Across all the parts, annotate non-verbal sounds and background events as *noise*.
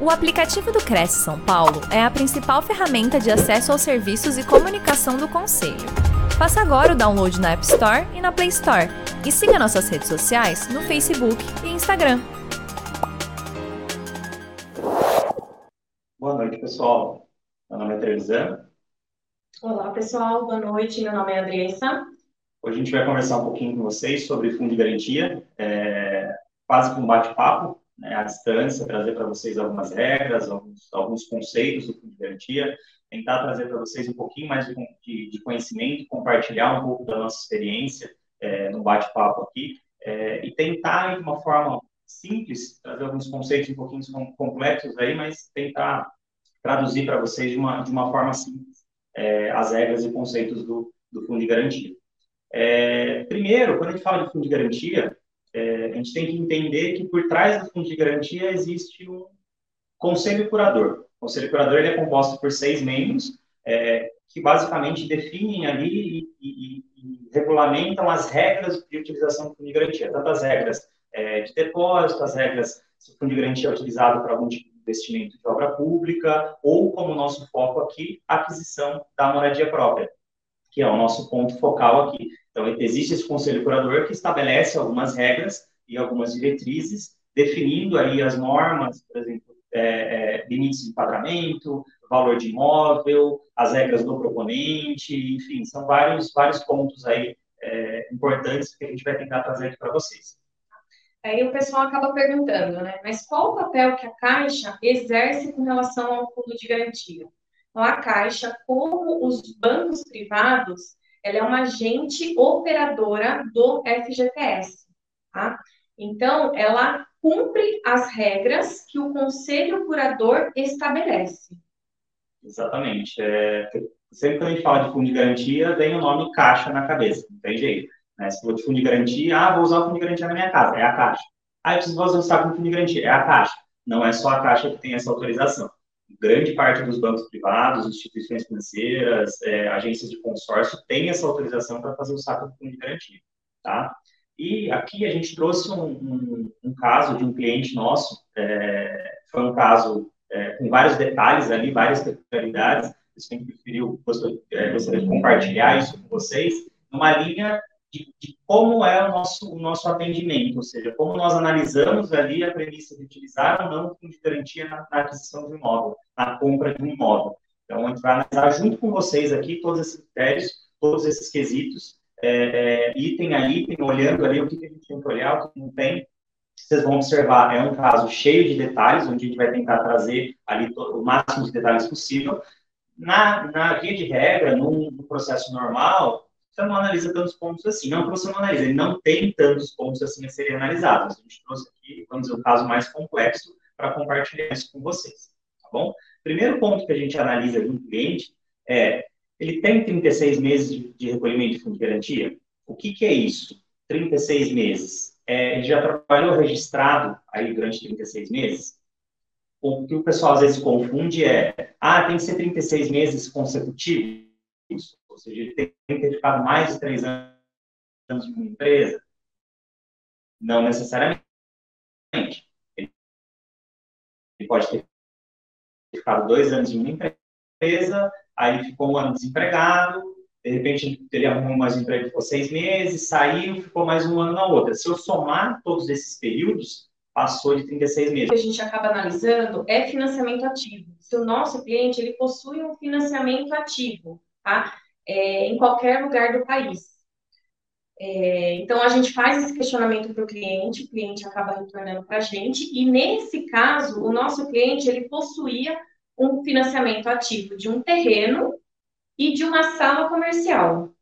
O aplicativo do Cresce São Paulo é a principal ferramenta de acesso aos serviços e comunicação do Conselho. Faça agora o download na App Store e na Play Store. E siga nossas redes sociais no Facebook e Instagram. Boa noite, pessoal. Meu nome é Trevisan. Olá, pessoal. Boa noite. Meu nome é Andressa. Hoje a gente vai conversar um pouquinho com vocês sobre fundo de garantia, é, quase que um bate-papo, né, à distância, trazer para vocês algumas regras, alguns, alguns conceitos do fundo de garantia, tentar trazer para vocês um pouquinho mais de, de, conhecimento, compartilhar um pouco da nossa experiência é, no bate-papo aqui, é, e tentar, de uma forma simples, trazer alguns conceitos um pouquinho complexos aí, mas tentar traduzir para vocês de uma, de uma forma simples é, as regras e conceitos do, do fundo de garantia. É, primeiro, quando a gente fala de fundo de garantia, a gente tem que entender que por trás do fundo de garantia existe um conselho curador. O conselho curador é composto por seis membros é, que basicamente definem ali e, e, e, regulamentam as regras de utilização do fundo de garantia, tanto as regras é, de depósito, as regras se o fundo de garantia é utilizado para algum tipo de investimento de obra pública, ou como nosso foco aqui, aquisição da moradia própria, que é o nosso ponto focal aqui. Então, existe esse conselho curador que estabelece algumas regras e algumas diretrizes, definindo aí as normas, por exemplo, é, é, limites de enquadramento, valor de imóvel, as regras do proponente, enfim, são vários, vários pontos aí é, importantes que a gente vai tentar trazer aqui para vocês. Aí o pessoal acaba perguntando, né? Mas qual o papel que a Caixa exerce com relação ao fundo de garantia? Então, a Caixa, como os bancos privados, ela é uma agente operadora do FGTS, tá? Então, ela cumpre as regras que o conselho curador estabelece. Exatamente. É, sempre que a gente fala de fundo de garantia, vem o nome caixa na cabeça, não tem jeito. Né? Se for de fundo de garantia, ah, vou usar o fundo de garantia na minha casa, é a caixa. Ah, eu preciso usar com fundo de garantia, é a caixa. Não é só a caixa que tem essa autorização grande parte dos bancos privados, instituições financeiras, é, agências de consórcio tem essa autorização para fazer o saque do fundo de garantia, tá? E aqui a gente trouxe um, um, um caso de um cliente nosso, é, foi um caso é, com vários detalhes ali, várias peculiaridades, eu sempre preferiu, é, gostaria de compartilhar isso com vocês, numa linha de, de, como é o nosso, o nosso atendimento, ou seja, como nós analisamos ali a premissa de utilizar ou não fundo de garantia na, na, aquisição de um imóvel, na compra de um imóvel. Então, a gente vai analisar junto com vocês aqui todos esses critérios, todos esses quesitos, é, é, item a item, olhando ali o que, a gente tem que olhar, o que não tem. Vocês vão observar, é um caso cheio de detalhes, onde a gente vai tentar trazer ali o máximo de detalhes possível. Na, na via de regra, num, num processo normal, você não analisa tantos pontos assim. Não você não analisa, ele não tem tantos pontos assim a serem analisados. A gente trouxe aqui, vamos dizer, um caso mais complexo para compartilhar isso com vocês, tá bom? Primeiro ponto que a gente analisa de um cliente é, ele tem 36 meses de, recolhimento de fundo de garantia? O que, que é isso? 36 meses. É, ele já trabalhou registrado aí durante 36 meses? O que o pessoal às vezes confunde é, ah, tem que ser 36 meses consecutivos? ou seja, ele tem que ter ficado mais de três anos em uma empresa? Não necessariamente. Ele pode ter ficado dois anos em uma empresa, aí ficou um ano desempregado, de repente ele arrumou mais um emprego, ficou seis meses, saiu, ficou mais um ano na outra. Se eu somar todos esses períodos, passou de 36 meses. O que a gente acaba analisando é financiamento ativo. Se o nosso cliente ele possui um financiamento ativo, tá? é, em qualquer lugar do país. É, então, a gente faz esse questionamento para o cliente, o cliente acaba retornando para a gente, e nesse caso, o nosso cliente, ele possuía um financiamento ativo de um terreno e de uma sala comercial.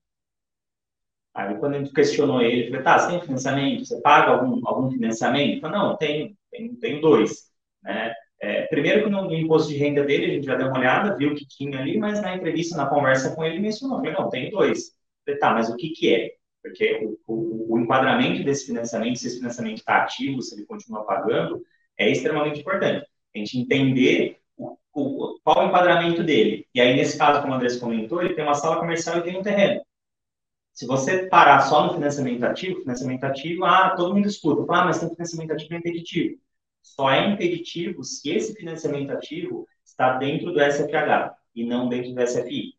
Aí, quando a gente questionou ele, ele falou, tá, você tem financiamento? Você paga algum, algum financiamento? Ele falou, não, tenho, tenho, tenho dois, né? É, primeiro que no, imposto de renda dele, a gente já deu uma olhada, viu que tinha ali, mas na entrevista, na conversa com ele, mencionou. Falei, não, tem dois. Falei, tá, mas o que que é? Porque o, o, o enquadramento desse financiamento, se esse financiamento está ativo, se ele continua pagando, é extremamente importante. A gente entender o, qual o enquadramento dele. E aí, nesse caso, como o Andrés comentou, ele tem uma sala comercial e tem um terreno. Se você parar só no financiamento ativo, financiamento ativo, ah, todo mundo escuta, ah, mas tem financiamento ativo e impeditivo. só é impeditivo se esse financiamento ativo está dentro do SFH e não dentro do SFI.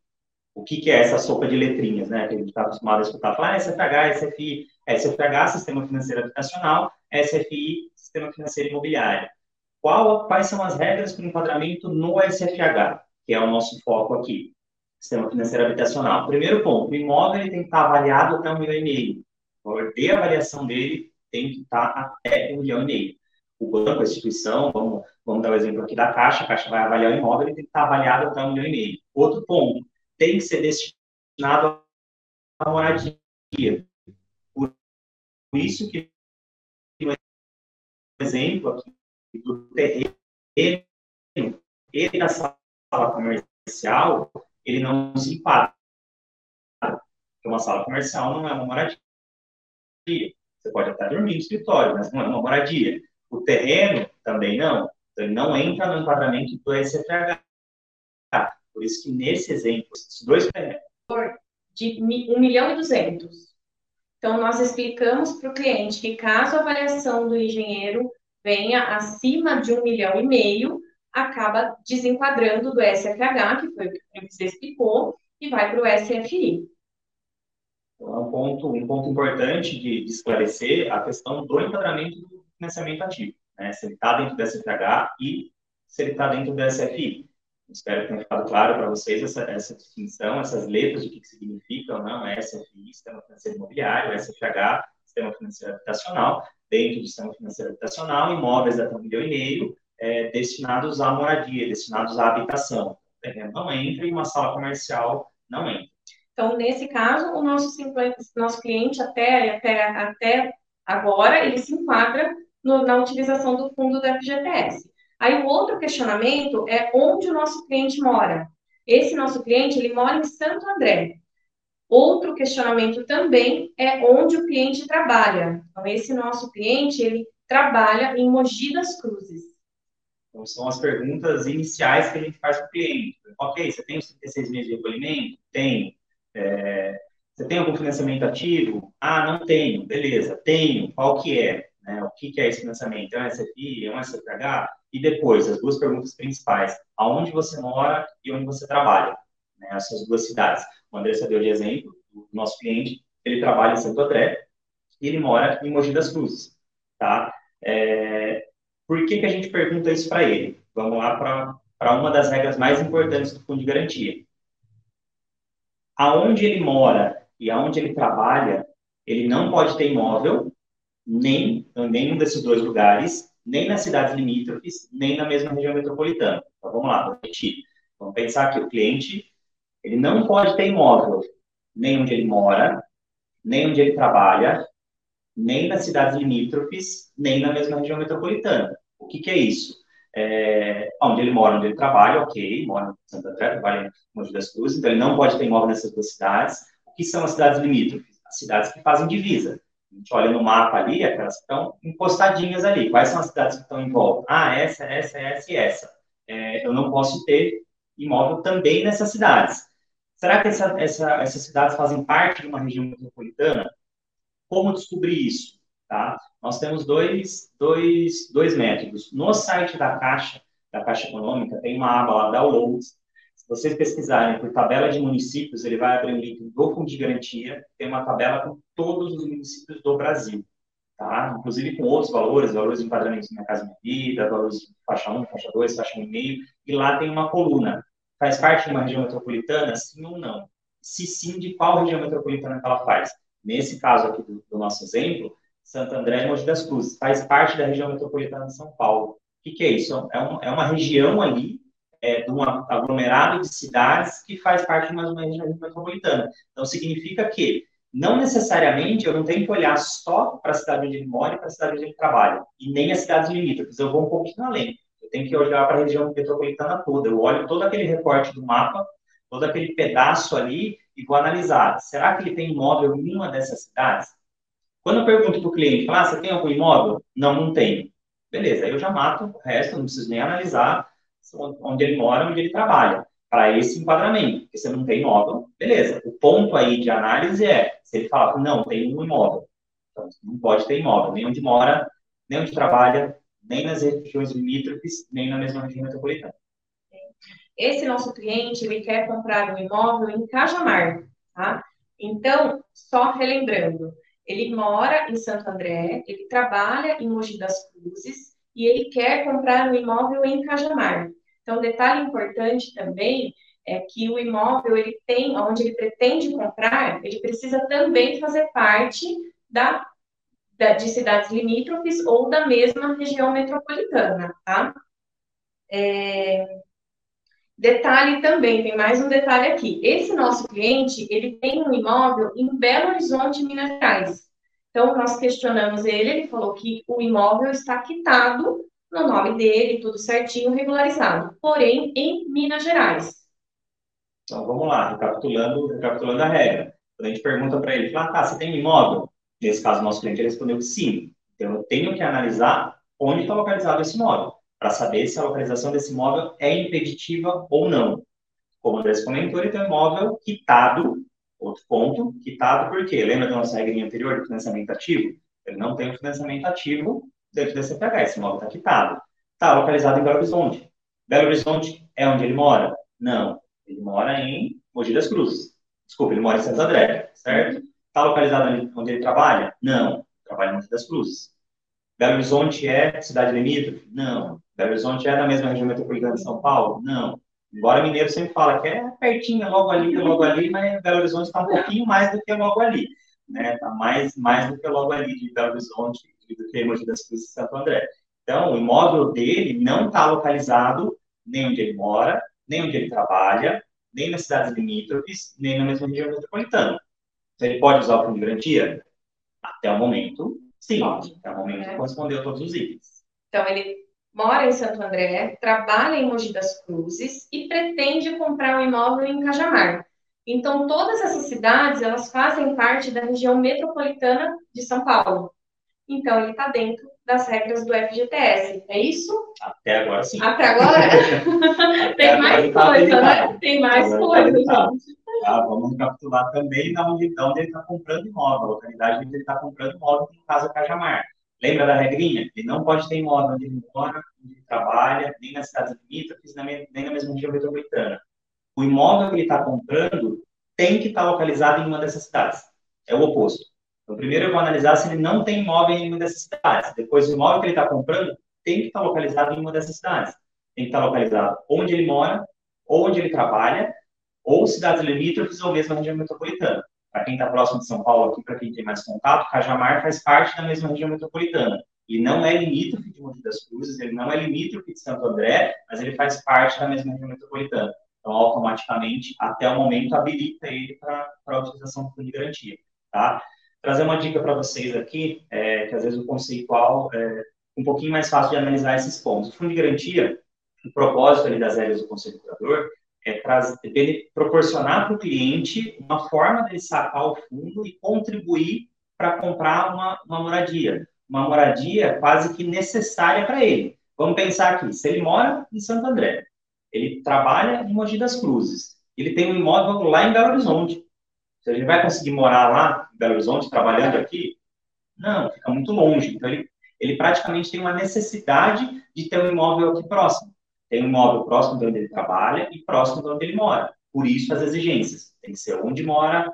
O que, que é essa sopa de letrinhas, né? Que a gente está acostumado a escutar falar ah, SFH, SFI, SFH, Sistema Financeiro Habitacional, SFI, Sistema Financeiro Imobiliário. Qual, quais são as regras para o enquadramento no SFH, que é o nosso foco aqui? Sistema Financeiro Habitacional. Primeiro ponto, o imóvel tem que estar avaliado até um milhão e meio. O valor de avaliação dele tem que estar até um milhão e meio. O banco, a instituição, vamos, vamos dar o exemplo aqui da Caixa, a Caixa vai avaliar o imóvel, ele tem que estar avaliado até um milhão e meio. Outro ponto, tem que ser destinado à moradia. Por isso que um exemplo aqui do terreno, ele na sala comercial, ele não se enquadra. Porque uma sala comercial não é uma moradia. Você pode até dormir no escritório, mas não é uma moradia. O terreno também não. Então, ele não entra no enquadramento do SFH. Por isso que nesse exemplo, esses dois terrenos. De 1 milhão e 200. Então, nós explicamos para o cliente que caso a avaliação do engenheiro venha acima de um milhão e meio, acaba desenquadrando do SFH, que foi o que você explicou, e vai para o SFI. Então, é um ponto, um ponto importante de, de esclarecer a questão do enquadramento do financiamento ativo, né? se ele está dentro do SFH e se ele está dentro do SFI. Espero que tenha ficado claro para vocês essa, essa distinção, essas letras, o que, que significam, não? SFI, Sistema Financeiro Imobiliário, SFH, Sistema Financeiro Habitacional. Dentro do Sistema Financeiro Habitacional, imóveis até um milhão e meio, é, destinados à moradia, destinados à habitação. O terreno não entra e uma sala comercial não entra. Então, nesse caso, o nosso, nosso cliente, até, até, até agora, ele se enquadra no, na utilização do fundo do FGTS. Aí, o outro questionamento é onde o nosso cliente mora. Esse nosso cliente, ele mora em Santo André. Outro questionamento também é onde o cliente trabalha. Então, esse nosso cliente, ele trabalha em Mogi das Cruzes. Então, são as perguntas iniciais que a gente faz para o cliente. Ok, você tem os 36 meses de recolhimento? Tenho. É, você tem algum financiamento ativo? Ah, não tenho. Beleza, tenho. Qual que é? Né? O que, que é esse financiamento? É um SFI? É um SFH? E depois, as duas perguntas principais. Aonde você mora e onde você trabalha? Né? Essas duas cidades. O Andressa deu de exemplo, o nosso cliente, ele trabalha em Santo André e ele mora em Mogi das Cruzes. Tá? É, por que, que a gente pergunta isso para ele? Vamos lá para uma das regras mais importantes do Fundo de Garantia aonde ele mora e aonde ele trabalha, ele não pode ter imóvel, nem em nenhum desses dois lugares, nem nas cidades limítrofes, nem na mesma região metropolitana. Então, vamos lá, vou repetir. Vamos pensar que o cliente, ele não pode ter imóvel, nem onde ele mora, nem onde ele trabalha, nem nas cidades limítrofes, nem na mesma região metropolitana. O que, que é isso? é, onde ele mora, onde ele trabalha, ok, mora em Santa André, trabalha em Monte das Cruzes, então ele não pode ter imóvel nessas duas cidades. O que são as cidades limítrofes? As cidades que fazem divisa. A gente olha no mapa ali, aquelas que estão encostadinhas ali. Quais são as cidades que estão em volta? Ah, essa, essa, essa e essa. É, eu não posso ter imóvel também nessas cidades. Será que essa, essa, essas cidades fazem parte de uma região metropolitana? Como descobrir isso? Tá? Nós temos dois, dois, dois métodos. No site da Caixa, da Caixa Econômica, tem uma aba lá, Downloads. Se vocês pesquisarem por tabela de municípios, ele vai abrir um link do Fundo de Garantia, tem uma tabela com todos os municípios do Brasil. Tá? Inclusive com outros valores, valores de enquadramento Minha Casa Minha Vida, valores de faixa 1, faixa 2, faixa 1,5, e lá tem uma coluna. Faz parte de uma região metropolitana, sim ou não? Se sim, de qual região metropolitana ela faz? Nesse caso aqui do, do nosso exemplo, Santo André e Mogi das Cruzes. Faz parte da região metropolitana de São Paulo. O que, que é isso? É, um, é uma região ali, é, de um aglomerado de cidades que faz parte de uma, uma região metropolitana. Então, significa que não necessariamente eu não tenho que olhar só para a cidade onde ele mora e para a cidade onde ele trabalha, e nem as cidades limítrofes, eu vou um pouquinho além. Eu tenho que olhar para a região metropolitana toda. Eu olho todo aquele recorte do mapa, todo aquele pedaço ali, e vou analisar. Será que ele tem imóvel em uma dessas cidades? Quando eu pergunto para o cliente, ah, você tem algum imóvel? Não, não tenho. Beleza, aí eu já mato o resto, não preciso nem analisar onde ele mora, onde ele trabalha, para esse enquadramento. Porque você não tem imóvel, beleza. O ponto aí de análise é, se ele falar, não, tem um imóvel. Então, não pode ter imóvel, nem onde mora, nem onde trabalha, nem nas regiões limítrofes, nem na mesma região metropolitana. Esse nosso cliente, ele quer comprar um imóvel em Cajamar, tá? Então, só relembrando, ele mora em Santo André, ele trabalha em Mogi das Cruzes e ele quer comprar um imóvel em Cajamar. Então, detalhe importante também é que o imóvel ele tem, onde ele pretende comprar, ele precisa também fazer parte da, de cidades limítrofes ou da mesma região metropolitana, tá? É, Detalhe também, tem mais um detalhe aqui. Esse nosso cliente, ele tem um imóvel em Belo Horizonte, Minas Gerais. Então, nós questionamos ele, ele falou que o imóvel está quitado no nome dele, tudo certinho, regularizado. Porém, em Minas Gerais. Então, vamos lá, recapitulando, recapitulando a regra. Quando a gente pergunta para ele, ah, tá, você tem imóvel? Nesse caso, nosso cliente respondeu que sim. Então, eu tenho que analisar onde está localizado esse imóvel para saber se a localização desse imóvel é impeditiva ou não. Como o Andrés comentou, ele tem um imóvel quitado, outro ponto, quitado por quê? Lembra da nossa regrinha anterior de financiamento ativo? Ele não tem um financiamento ativo dentro da CPH, esse imóvel está quitado. Está localizado em Belo Horizonte. Belo Horizonte é onde ele mora? Não. Ele mora em Mogi das Cruzes. Desculpa, ele mora em Santo André, certo? Está localizado onde ele trabalha? Não. Trabalha em Mogi das Cruzes. Belo Horizonte é cidade limítrofe? Não. Belo Horizonte é da mesma região metropolitana de São Paulo? Não. Embora mineiro sempre fala que é pertinho, logo ali, logo ali, mas Belo Horizonte está um pouquinho mais do que logo ali. Né? Está mais, mais do que logo ali de Belo Horizonte do que Mogi das Cruzes e Santo André. Então, o imóvel dele não está localizado nem onde ele mora, nem onde ele trabalha, nem nas cidades limítrofes, nem na mesma região metropolitana. Ele pode usar o fundo de garantia? Até o momento, sim. Pode. Até o momento, é. correspondeu a todos os itens. Então, ele mora em Santo André, trabalha em Mogi das Cruzes e pretende comprar um imóvel em Cajamar. Então, todas essas cidades, elas fazem parte da região metropolitana de São Paulo. Então, ele está dentro das regras do FGTS, é isso? Até agora, sim. Até agora? *laughs* Até Tem mais tá coisa, né? Tem mais tá coisa, gente. Tá, vamos recapitular também da onde, da onde ele está comprando imóvel, a localidade onde ele está comprando imóvel, no caso, Cajamar. Lembra da regrinha? Ele não pode ter imóvel onde ele mora, onde ele trabalha, nem nas cidades limítrofes, nem na mesma região metropolitana. O imóvel que ele está comprando tem que estar tá localizado em uma dessas cidades. É o oposto. Então, primeiro eu vou analisar se ele não tem imóvel em uma dessas cidades. Depois, o imóvel que ele está comprando tem que estar tá localizado em uma dessas cidades. Tem que estar tá localizado onde ele mora, onde ele trabalha, ou cidades limítrofes, ou mesmo a região metropolitana para quem está próximo de São Paulo aqui, para quem tem mais contato, Cajamar faz parte da mesma região metropolitana. E não é limítrofe de Monte das Cruzes, ele não é limítrofe de Santo André, mas ele faz parte da mesma região metropolitana. Então, automaticamente, até o momento, habilita ele para a utilização do fundo de garantia. Tá? Trazer uma dica para vocês aqui, é, que às vezes o conceitual é um pouquinho mais fácil de analisar esses pontos. O fundo de garantia, o propósito ali das regras do Conselho Curador é, trazer, proporcionar para o cliente uma forma de sacar o fundo e contribuir para comprar uma, uma moradia. Uma moradia quase que necessária para ele. Vamos pensar aqui, se ele mora em Santo André, ele trabalha em Mogi das Cruzes, ele tem um imóvel lá em Belo Horizonte. Se ele vai conseguir morar lá em Belo Horizonte, trabalhando aqui? Não, fica muito longe. Então, ele, ele praticamente tem uma necessidade de ter um imóvel aqui próximo tem um imóvel próximo de onde ele trabalha e próximo de onde ele mora. Por isso, as exigências. Tem que ser onde mora,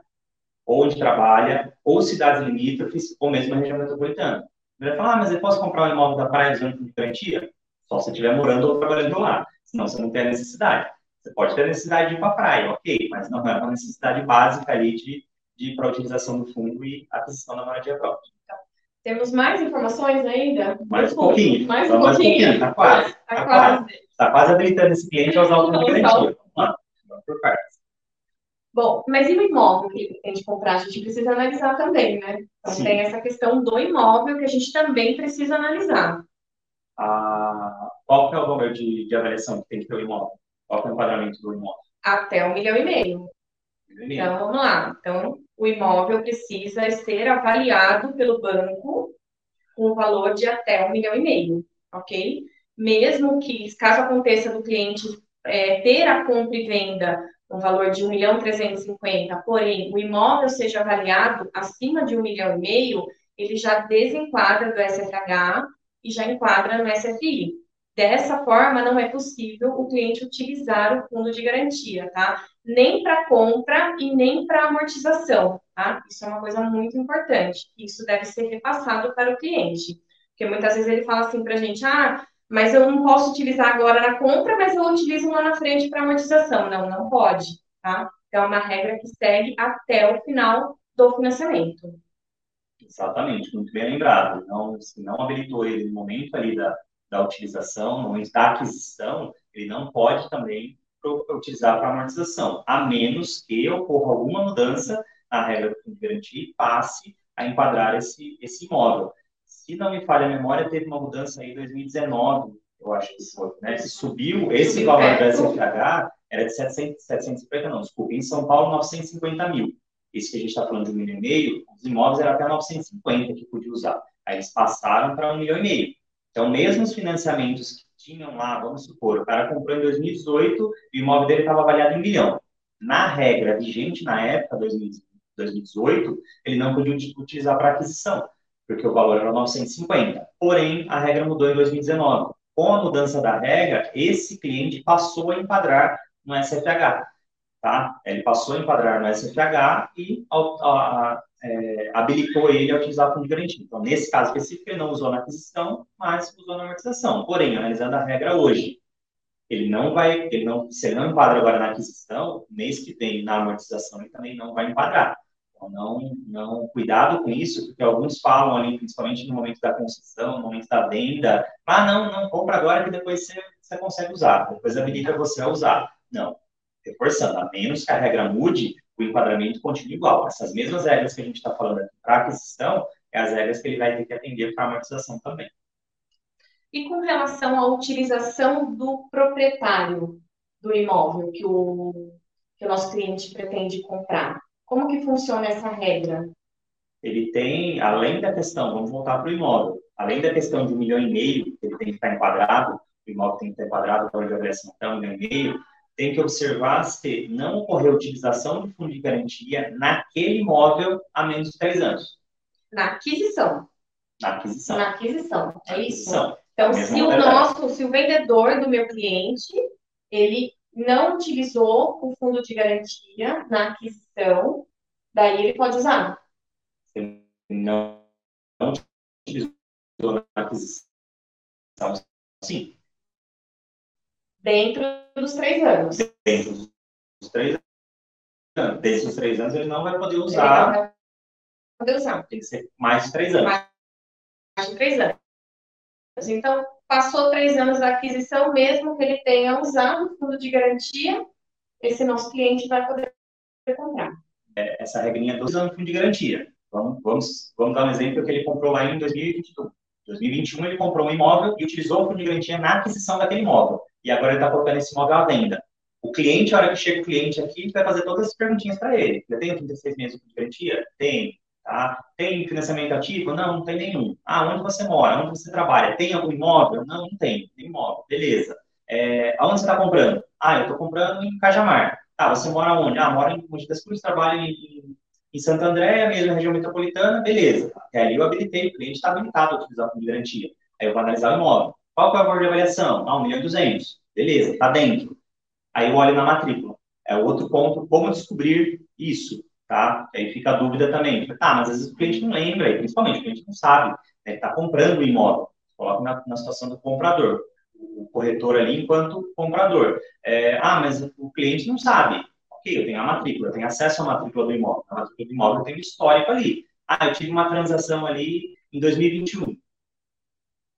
onde trabalha, ou cidades limítrofes, ou mesmo a região metropolitana. Ele vai falar, ah, mas eu posso comprar um imóvel da praia usando de garantia? Só se estiver morando ou trabalhando lá. Senão você não tem a necessidade. Você pode ter a necessidade de ir para a praia, ok, mas não é uma necessidade básica ali de, de para a utilização do fundo e aquisição da moradia própria. Temos mais informações ainda? Mais um pouquinho. Mais um pouquinho. Mais pouquinho. Está quase. Está tá quase. Está quase habilitando esse cliente a usar o fundo de garantia. Vamos por partes. Bom, mas e o imóvel que a gente comprar? A gente precisa analisar também, né? Então Sim. tem essa questão do imóvel que a gente também precisa analisar. Ah, qual que é o valor de, de avaliação que tem que ter o imóvel? Qual é o enquadramento do imóvel? Até um milhão e meio. Então, vamos lá. Então, o imóvel precisa ser avaliado pelo banco com um valor de até um milhão e meio, ok? mesmo que, caso aconteça do cliente é, ter a compra e venda no valor de 1 milhão 350, porém o imóvel seja avaliado acima de 1 milhão e meio, ele já desenquadra do SFH e já enquadra no SFI. Dessa forma, não é possível o cliente utilizar o fundo de garantia, tá? Nem para compra e nem para amortização, tá? Isso é uma coisa muito importante. Isso deve ser repassado para o cliente. Porque muitas vezes ele fala assim para a gente, ah, mas eu não posso utilizar agora na compra, mas eu utilizo lá na frente para amortização. Não, não pode, tá? Então, é uma regra que segue até o final do financiamento. Exatamente, muito bem lembrado. Não, se não habilitou ele no momento ali da, da utilização, no da aquisição, ele não pode também utilizar para amortização, a menos que ocorra alguma mudança na regra do fundo de garantia e passe a enquadrar esse, esse imóvel. Se não me falha a memória, teve uma mudança aí em 2019, eu acho que foi, né? Subiu, esse valor da SFH era de 700, 750, não, desculpa, em São Paulo, 950 mil. Isso que a gente está falando de um milhão e meio, os imóveis eram até 950 que podia usar. Aí eles passaram para um milhão e meio. Então, mesmo os financiamentos que tinham lá, vamos supor, o cara comprou em 2018 e o imóvel dele estava avaliado em milhão. Na regra vigente na época, 2018, ele não podia utilizar para aquisição, porque o valor era 950. Porém, a regra mudou em 2019. Com a mudança da regra, esse cliente passou a enquadrar no SFH tá? Ele passou a enquadrar no SFH e a, a, é, habilitou ele a utilizar fundo de garantia. Então, nesse caso específico, ele não usou na aquisição, mas usou na amortização. Porém, analisando a regra hoje, ele não vai, ele não, se ele não enquadra agora na aquisição, mês que vem na amortização ele também não vai enquadrar. Então, não, não, cuidado com isso, porque alguns falam ali, principalmente no momento da concessão, no momento da venda, ah, não, não, compra agora que depois você, você consegue usar, depois habilita você a usar. Não, reforçando, a menos que a regra mude, o enquadramento continua igual. Essas mesmas regras que a gente está falando aqui para aquisição, é as regras que ele vai ter que atender para amortização também. E com relação à utilização do proprietário do imóvel que o, que o nosso cliente pretende comprar, como que funciona essa regra? Ele tem, além da questão, vamos voltar para o imóvel, além da questão de um milhão e meio, que ele tem que estar enquadrado, o imóvel tem que estar enquadrado para a avaliação até um milhão e meio, tem que observar se não ocorreu utilização de fundo de garantia naquele imóvel há menos de três anos. Na aquisição. Na aquisição. Na aquisição, é isso? Então, se o nosso, se o vendedor do meu cliente, ele não utilizou o fundo de garantia na aquisição, daí ele pode usar. Se não, não utilizou na aquisição, sim. Dentro dos três anos. Dentro dos três anos. Desde os três anos ele não vai poder usar. Ele não vai poder usar. Tem que ser mais de três anos. Mais de três anos. Então, passou três anos da aquisição, mesmo que ele tenha usado o fundo de garantia, esse nosso cliente vai poder comprar. É, essa regrinha dos anos de fundo de garantia. Vamos, vamos, vamos dar um exemplo que ele comprou lá em 2021. 2021 ele comprou um imóvel e utilizou o fundo de garantia na aquisição daquele imóvel e agora ele está colocando esse imóvel à venda. O cliente, a hora que chega o cliente aqui, vai fazer todas as perguntinhas para ele. Eu tenho 36 meses de garantia? Tem. Tá? Tem financiamento ativo? Não, não tem nenhum. Ah, onde você mora? Onde você trabalha? Tem algum imóvel? Não, não tem. Tem imóvel. Beleza. É, aonde você está comprando? Ah, eu estou comprando em Cajamar. Tá, você mora onde? Ah, mora em Mogi das Cruzes, trabalho em, em Santo André, mesma região metropolitana. Beleza. Até ali eu habilitei, o cliente está habilitado a utilizar o fundo de garantia. Aí eu vou analisar o imóvel. Qual que é o valor de avaliação? Ah, 1 milhão e 200. Beleza, está dentro. Aí eu olho na matrícula. É outro ponto, como descobrir isso, tá? Aí fica a dúvida também. Tá, mas às vezes o cliente não lembra, principalmente o cliente não sabe, né? Está comprando o imóvel. Coloca na, na, situação do comprador. O corretor ali enquanto comprador. É, ah, mas o cliente não sabe. Ok, eu tenho a matrícula, eu tenho acesso à matrícula do imóvel. A matrícula do imóvel tem histórico ali. Ah, eu tive uma transação ali em 2021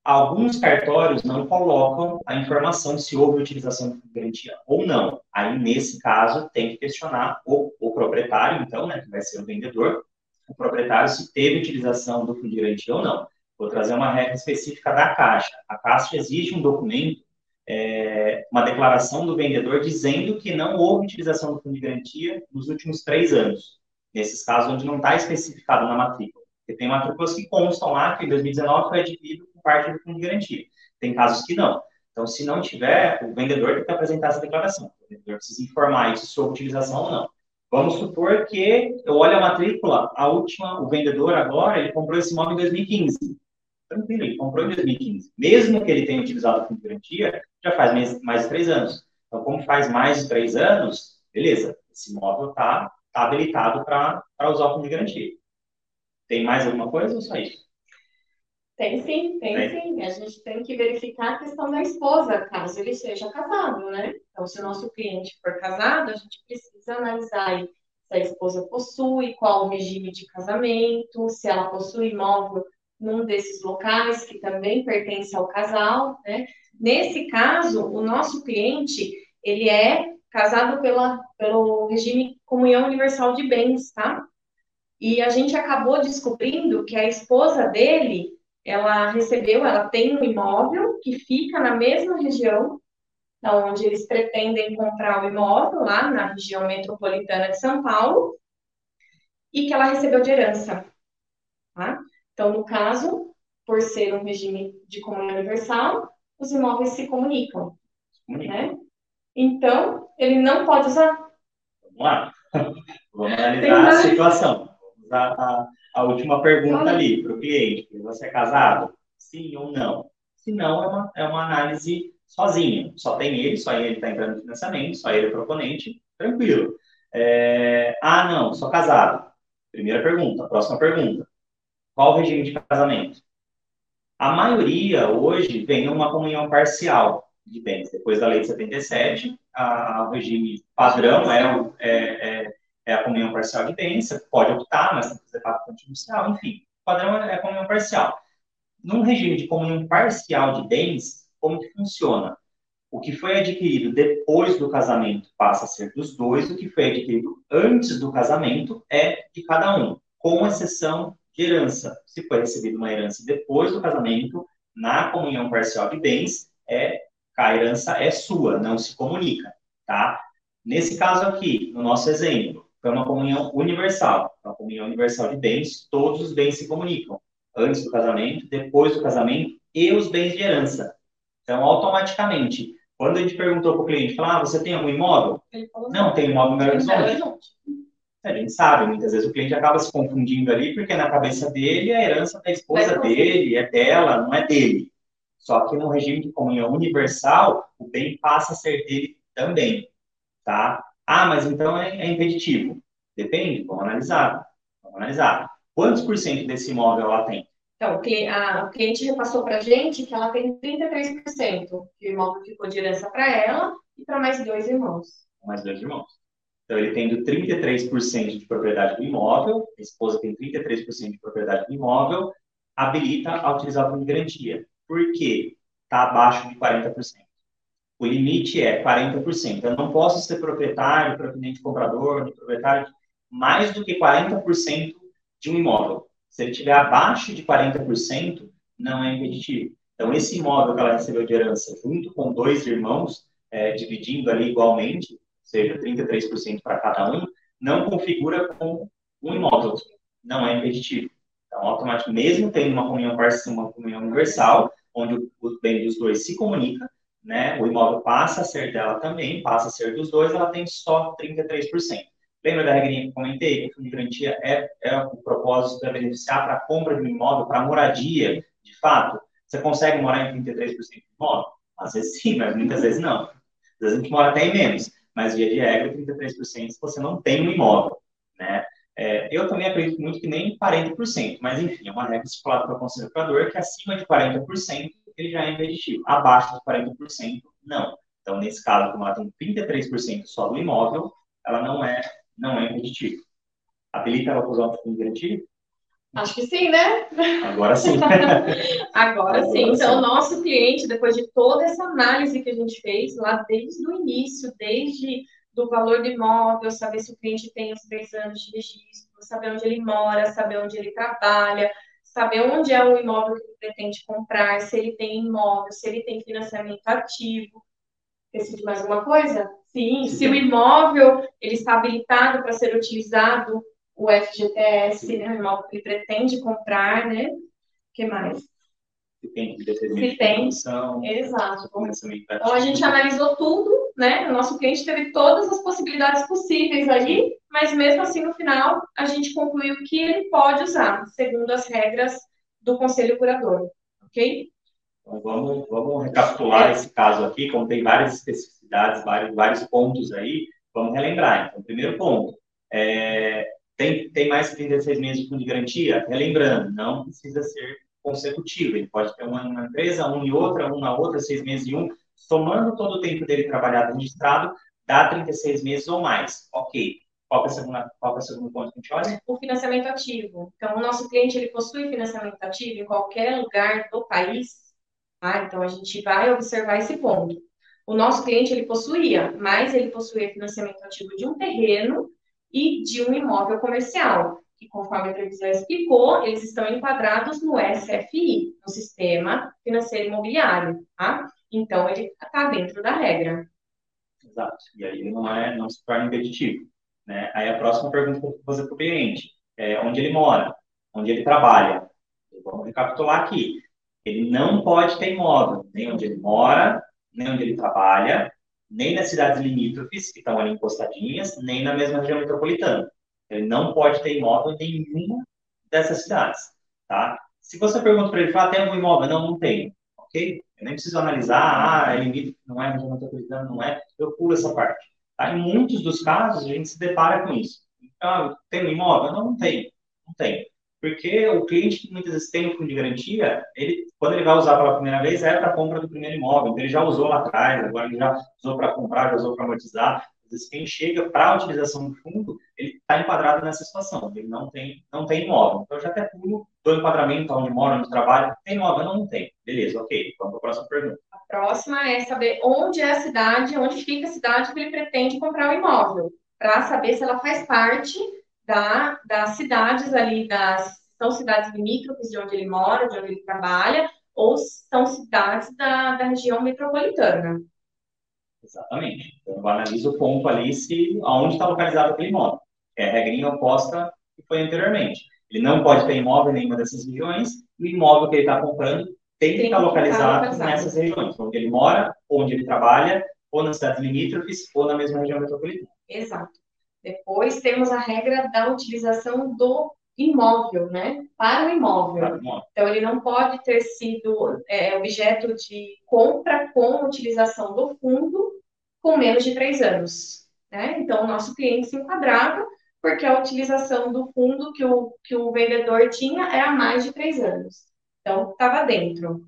alguns cartórios não colocam a informação se houve utilização de garantia ou não. Aí, nesse caso, tem que questionar o, o proprietário, então, né, que vai ser o vendedor, o proprietário se teve utilização do fundo de garantia ou não. Vou trazer uma regra específica da Caixa. A Caixa exige um documento, é, uma declaração do vendedor dizendo que não houve utilização do fundo de garantia nos últimos três anos. Nesses casos onde não está especificado na matrícula. Porque tem matrículas que constam lá que em 2019 foi adquirido parte do fundo de garantia. Tem casos que não. Então, se não tiver, o vendedor tem que apresentar essa declaração. O vendedor precisa informar isso sobre utilização ou não. Vamos supor que eu olho a matrícula, a última, o vendedor agora, ele comprou esse imóvel em 2015. tranquilo, ele comprou em 2015. Mesmo que ele tenha utilizado o fundo de garantia, já faz mais, mais de três anos. Então, como faz mais de três anos, beleza, esse imóvel está tá habilitado para usar o fundo de garantia. Tem mais alguma coisa ou só isso? Tem sim, tem, tem, sim. A gente tem que verificar a questão da esposa, caso ele seja casado, né? Então, se o nosso cliente for casado, a gente precisa analisar aí se a esposa possui, qual o regime de casamento, se ela possui imóvel num desses locais que também pertence ao casal, né? Nesse caso, o nosso cliente, ele é casado pela, pelo regime comunhão universal de bens, tá? E a gente acabou descobrindo que a esposa dele ela recebeu, ela tem um imóvel que fica na mesma região onde eles pretendem comprar o imóvel, lá na região metropolitana de São Paulo, e que ela recebeu de herança. Tá? Então, no caso, por ser um regime de comunhão universal, os imóveis se comunicam. Né? Então, ele não pode usar. Vamos lá. *laughs* Vamos analisar a situação. A, a última pergunta ali para o cliente: você é casado? Sim ou não? Se não, é uma, é uma análise sozinha. Só tem ele, só ele está entrando no financiamento, só ele é proponente, tranquilo. É, ah, não, sou casado. Primeira pergunta. Próxima pergunta. Qual o regime de casamento? A maioria hoje vem uma comunhão parcial de bens. Depois da lei de 77, a, o regime padrão é, é, é é a comunhão parcial de bens, você pode optar, mas tem que fazer pacto contingencial, enfim. O padrão é a comunhão parcial. Num regime de comunhão parcial de bens, como que funciona? O que foi adquirido depois do casamento passa a ser dos dois, o que foi adquirido antes do casamento é de cada um, com exceção de herança. Se foi recebida uma herança depois do casamento, na comunhão parcial de bens, é a herança é sua, não se comunica, tá? Nesse caso aqui, no nosso exemplo, é uma comunhão universal, uma comunhão universal de bens, todos os bens se comunicam, antes do casamento, depois do casamento e os bens de herança. Então, automaticamente, quando a gente perguntou para o cliente, falou, ah, você tem algum imóvel? Falou, não, tem imóvel em Belo Horizonte. A gente sabe, muitas vezes o cliente acaba se confundindo ali, porque na cabeça dele a herança da esposa dele, é dela, não é dele. Só que no regime de comunhão universal, o bem passa a ser dele também, tá? Ah, mas então é, é impeditivo. Depende, vamos analisar. Vamos analisar. Quantos por cento desse imóvel ela tem? Então, o cliente repassou para a gente que ela tem 33%, que o imóvel ficou de herança para ela e para mais dois irmãos. Mais dois irmãos. Então, ele tendo 33% de propriedade do imóvel, a esposa tem 33% de propriedade do imóvel, habilita a utilizar o fundo de garantia. Por quê? Está abaixo de 40%. O limite é 40%. Eu não posso ser proprietário, proveniente comprador, proprietário, mais do que 40% de um imóvel. Se ele estiver abaixo de 40%, não é impeditivo. Então, esse imóvel que ela recebeu de herança, junto com dois irmãos, é, dividindo ali igualmente, ou seja, 33% para cada um, não configura com um imóvel, não é impeditivo. Então, automaticamente, mesmo tendo uma comunhão uma comunhão universal, onde o bem dos dois se comunica, né, o imóvel passa a ser dela também, passa a ser dos dois, ela tem só 33%. Lembra da regrinha que comentei? Que o fundo de garantia é, é o propósito de beneficiar para a compra de um imóvel, para moradia, de fato. Você consegue morar em 33% do imóvel? Às vezes sim, mas muitas vezes não. Às vezes a gente mora até em menos, mas via de regra, 33% se você não tem um imóvel, né? É, eu também acredito muito que nem 40%, mas enfim, é uma regra estipulada para o Conselho que acima de 40% ele já é impeditivo. Abaixo de 40%, não. Então, nesse caso, como ela tem 33% só do imóvel, ela não é, não é impeditiva. Habilita ela para usar o fundo garantido? Acho que sim, né? Agora sim. *laughs* Agora, Agora sim. Então, nosso cliente, depois de toda essa análise que a gente fez, lá desde o início, desde do valor do imóvel, saber se o cliente tem os três anos de registro, saber onde ele mora, saber onde ele trabalha, saber onde é o imóvel que ele pretende comprar, se ele tem imóvel, se ele tem financiamento ativo. Decide mais alguma coisa? Sim, se o imóvel ele está habilitado para ser utilizado, o FGTS, né, o imóvel que ele pretende comprar, né? O que mais? Se tem se tem. Exato. Então a gente analisou tudo, né? O nosso cliente teve todas as possibilidades possíveis ali, mas mesmo assim no final a gente concluiu que ele pode usar, segundo as regras do conselho curador. ok? Então, vamos, vamos recapitular esse caso aqui, como tem várias especificidades, vários, vários pontos aí, vamos relembrar. Então, primeiro ponto, é, tem, tem mais de 36 meses de fundo de garantia? Relembrando, não precisa ser consecutivo, ele pode ter um numa empresa, um em outra, um na outra, seis meses em um, somando todo o tempo dele trabalhado registrado, dá 36 meses ou mais. Ok. Qual é, a segunda, qual é o segundo ponto que a gente olha? O financiamento ativo. Então, o nosso cliente ele possui financiamento ativo em qualquer lugar do país. Tá? Então, a gente vai observar esse ponto. O nosso cliente ele possuía, mas ele possuía financiamento ativo de um terreno e de um imóvel comercial, que conforme a previsão explicou, eles estão enquadrados no SFI, no Sistema Financeiro Imobiliário, tá? Então, ele está dentro da regra. Exato. E aí não, é, não se torna impeditivo. Né? Aí a próxima pergunta que eu vou fazer para o cliente é onde ele mora, onde ele trabalha. Vamos recapitular aqui. Ele não pode ter imóvel, nem onde ele mora, nem onde ele trabalha, nem nas cidades limítrofes, que estão ali encostadinhas, nem na mesma região metropolitana. Ele não pode ter imóvel em nenhuma dessas cidades, tá? Se você pergunta para ele, fala, tem algum imóvel? Não, não tem. Ok? Eu nem preciso analisar, ah, é limítrofe, não é, região metropolitana, não é. Eu pulo essa parte. Tá? Em muitos dos casos, a gente se depara com isso. Então, tem um imóvel? Não, não tem. Não tem. Porque o cliente que muitas vezes tem o fundo de garantia, ele, quando ele vai usar pela primeira vez, é para a compra do primeiro imóvel. Então, ele já usou lá atrás, agora ele já usou para comprar, já usou para amortizar. Quem chega para a utilização do fundo, ele está enquadrado nessa situação. Ele não tem, não tem imóvel. Então, eu já até pulo do enquadramento, onde mora, onde trabalha. Tem imóvel? Não, tem. Beleza, ok. Vamos para a próxima pergunta. A próxima é saber onde é a cidade, onde fica a cidade que ele pretende comprar o imóvel. Para saber se ela faz parte da, das cidades ali, das, são cidades limítrofes de onde ele mora, de onde ele trabalha, ou são cidades da, da região metropolitana. Exatamente. Então, eu analiso o ponto ali se aonde está localizado aquele imóvel. É a regrinha oposta que foi anteriormente. Ele não pode ter imóvel em nenhuma dessas regiões, e o imóvel que ele está comprando tem que estar localizado, localizado nessas regiões, onde ele mora, onde ele trabalha, ou nas cidades limítrofes, ou na mesma região metropolitana. Exato. Depois temos a regra da utilização do imóvel, né? Para o imóvel. Para o imóvel. Então, ele não pode ter sido é, objeto de compra com utilização do fundo com menos de três anos. Né? Então, o nosso cliente se enquadrava porque a utilização do fundo que o, que o vendedor tinha há mais de três anos. Então, estava dentro.